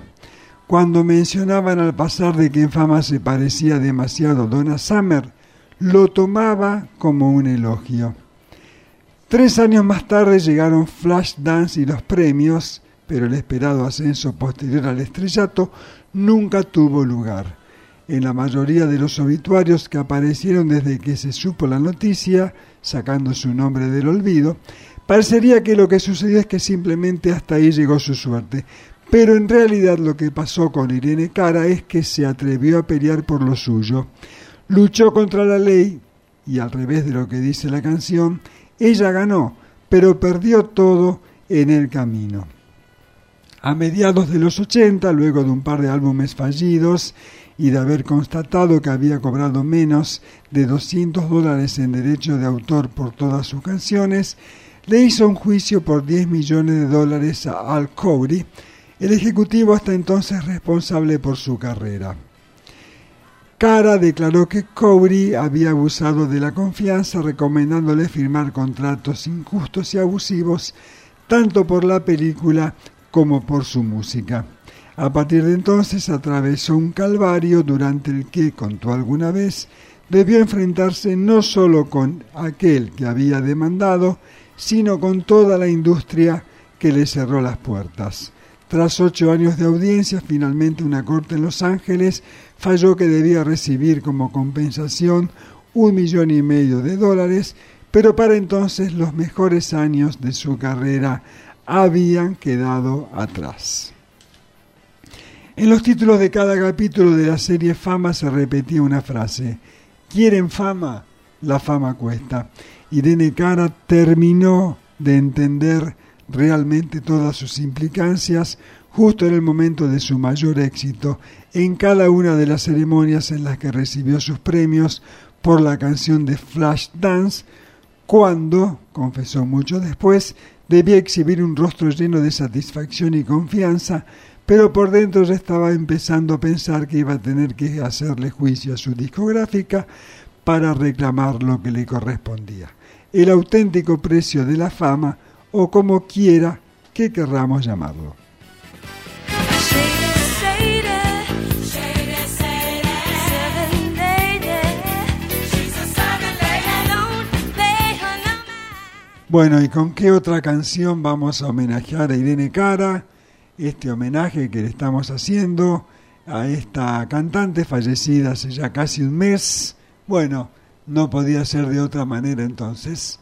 [SPEAKER 1] Cuando mencionaban al pasar de que en fama se parecía demasiado a Donna Summer, lo tomaba como un elogio. Tres años más tarde llegaron Flashdance y los premios, pero el esperado ascenso posterior al estrellato nunca tuvo lugar. En la mayoría de los obituarios que aparecieron desde que se supo la noticia, sacando su nombre del olvido, parecería que lo que sucedió es que simplemente hasta ahí llegó su suerte. Pero en realidad lo que pasó con Irene Cara es que se atrevió a pelear por lo suyo. Luchó contra la ley y al revés de lo que dice la canción, ella ganó, pero perdió todo en el camino. A mediados de los 80, luego de un par de álbumes fallidos y de haber constatado que había cobrado menos de 200 dólares en derecho de autor por todas sus canciones, le hizo un juicio por 10 millones de dólares a Al Cowry, el ejecutivo hasta entonces responsable por su carrera. Cara declaró que Cowry había abusado de la confianza recomendándole firmar contratos injustos y abusivos tanto por la película como por su música. A partir de entonces atravesó un calvario durante el que, contó alguna vez, debió enfrentarse no solo con aquel que había demandado, sino con toda la industria que le cerró las puertas. Tras ocho años de audiencia, finalmente una corte en Los Ángeles falló que debía recibir como compensación un millón y medio de dólares, pero para entonces los mejores años de su carrera habían quedado atrás. En los títulos de cada capítulo de la serie Fama se repetía una frase. ¿Quieren fama? La fama cuesta. Irene Cara terminó de entender realmente todas sus implicancias justo en el momento de su mayor éxito, en cada una de las ceremonias en las que recibió sus premios por la canción de Flash Dance, cuando, confesó mucho después, debía exhibir un rostro lleno de satisfacción y confianza, pero por dentro ya estaba empezando a pensar que iba a tener que hacerle juicio a su discográfica para reclamar lo que le correspondía. El auténtico precio de la fama, o como quiera que querramos llamarlo. Bueno, ¿y con qué otra canción vamos a homenajear a Irene Cara? Este homenaje que le estamos haciendo a esta cantante fallecida hace ya casi un mes. Bueno, no podía ser de otra manera entonces.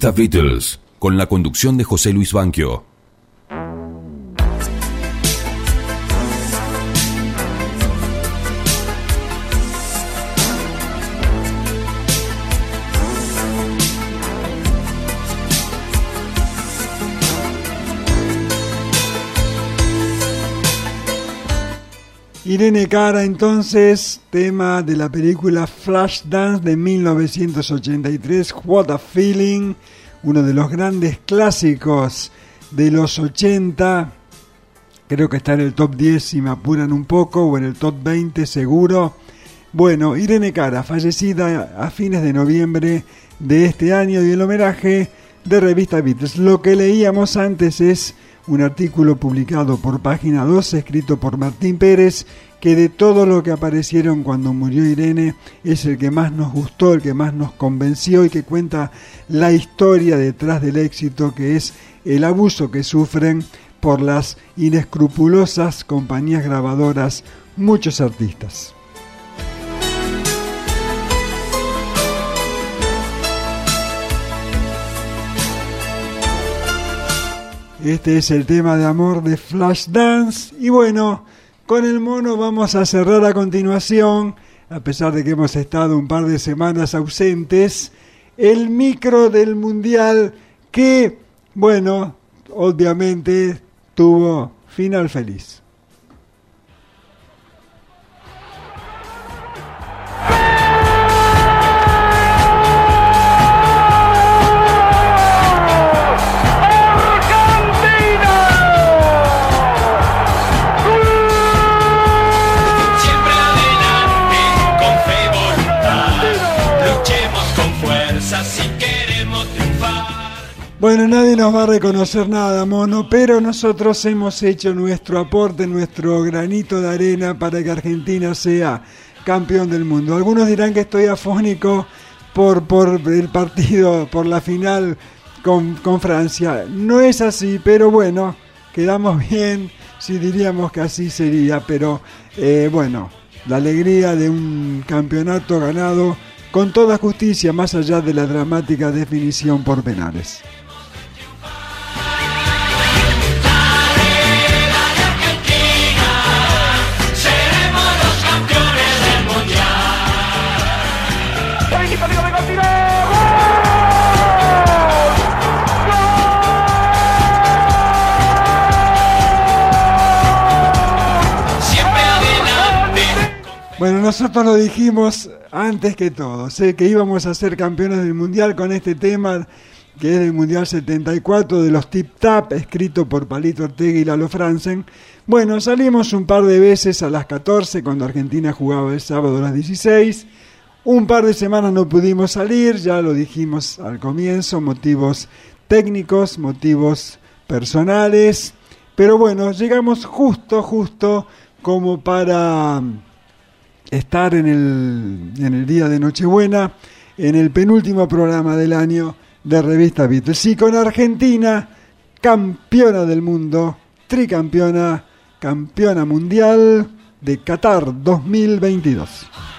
[SPEAKER 3] revista Beatles, con la conducción de José Luis Banquio.
[SPEAKER 1] Irene Cara entonces, tema de la película Flashdance de 1983, What a Feeling, uno de los grandes clásicos de los 80, creo que está en el top 10 si me apuran un poco, o en el top 20 seguro. Bueno, Irene Cara, fallecida a fines de noviembre de este año y el homenaje de revista Beatles. Lo que leíamos antes es un artículo publicado por página 2, escrito por Martín Pérez, que de todo lo que aparecieron cuando murió Irene es el que más nos gustó, el que más nos convenció y que cuenta la historia detrás del éxito, que es el abuso que sufren por las inescrupulosas compañías grabadoras muchos artistas. Este es el tema de amor de Flashdance. Y bueno, con el mono vamos a cerrar a continuación, a pesar de que hemos estado un par de semanas ausentes, el micro del mundial que, bueno, obviamente tuvo final feliz. Bueno, nadie nos va a reconocer nada, mono, pero nosotros hemos hecho nuestro aporte, nuestro granito de arena para que Argentina sea campeón del mundo. Algunos dirán que estoy afónico por, por el partido, por la final con, con Francia. No es así, pero bueno, quedamos bien si diríamos que así sería, pero eh, bueno, la alegría de un campeonato ganado con toda justicia, más allá de la dramática definición por penales. Bueno, nosotros lo dijimos antes que todo, sé que íbamos a ser campeones del mundial con este tema que es del Mundial 74 de los Tip Tap, escrito por Palito Ortega y Lalo Franzen. Bueno, salimos un par de veces a las 14 cuando Argentina jugaba el sábado a las 16. Un par de semanas no pudimos salir, ya lo dijimos al comienzo, motivos técnicos, motivos personales. Pero bueno, llegamos justo, justo como para estar en el, en el día de Nochebuena, en el penúltimo programa del año de Revista Beatles. Y con Argentina, campeona del mundo, tricampeona, campeona mundial de Qatar 2022.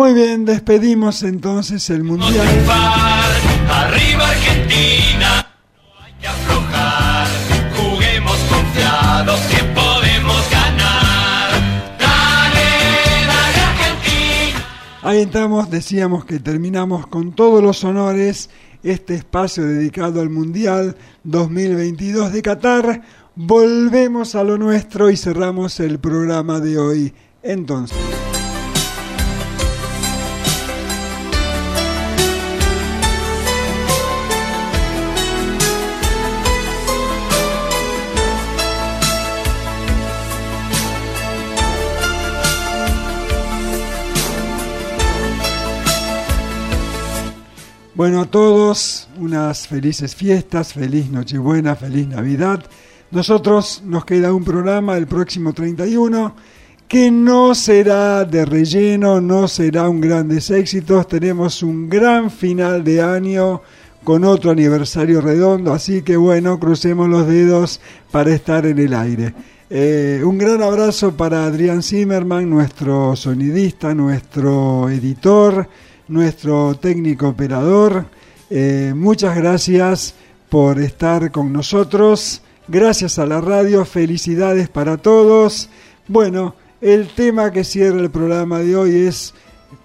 [SPEAKER 1] Muy bien, despedimos entonces el mundial.
[SPEAKER 13] Arriba Argentina, no hay que aflojar. Juguemos confiados que podemos ganar. Dale, dale Argentina.
[SPEAKER 1] Ahí estamos, decíamos que terminamos con todos los honores este espacio dedicado al Mundial 2022 de Qatar. Volvemos a lo nuestro y cerramos el programa de hoy. Entonces. Bueno, a todos, unas felices fiestas, feliz Nochebuena, feliz Navidad. Nosotros nos queda un programa el próximo 31 que no será de relleno, no será un grandes éxitos. Tenemos un gran final de año con otro aniversario redondo, así que bueno, crucemos los dedos para estar en el aire. Eh, un gran abrazo para Adrián Zimmerman, nuestro sonidista, nuestro editor, nuestro técnico operador. Eh, muchas gracias por estar con nosotros. Gracias a la radio, felicidades para todos. Bueno, el tema que cierra el programa de hoy es,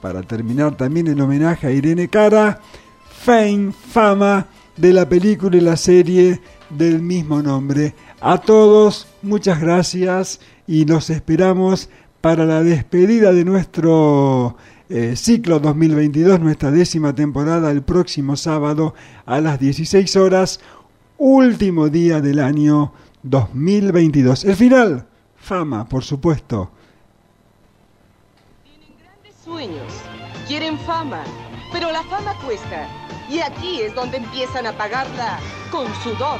[SPEAKER 1] para terminar también en homenaje a Irene Cara, Fame, fama de la película y la serie del mismo nombre. A todos, muchas gracias y nos esperamos para la despedida de nuestro eh, ciclo 2022, nuestra décima temporada, el próximo sábado a las 16 horas, último día del año 2022. El final, fama, por supuesto.
[SPEAKER 14] sueños, quieren fama, pero la fama cuesta. Y aquí es donde empiezan a pagarla con sudor.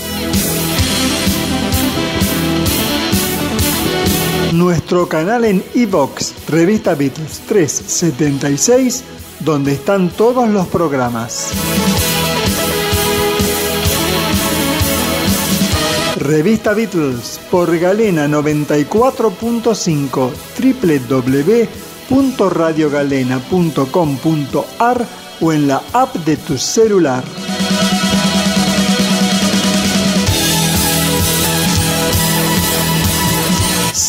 [SPEAKER 1] Nuestro canal en iVox, Revista Beatles 376, donde están todos los programas. Revista Beatles por Galena 94.5 www.radiogalena.com.ar o en la app de tu celular.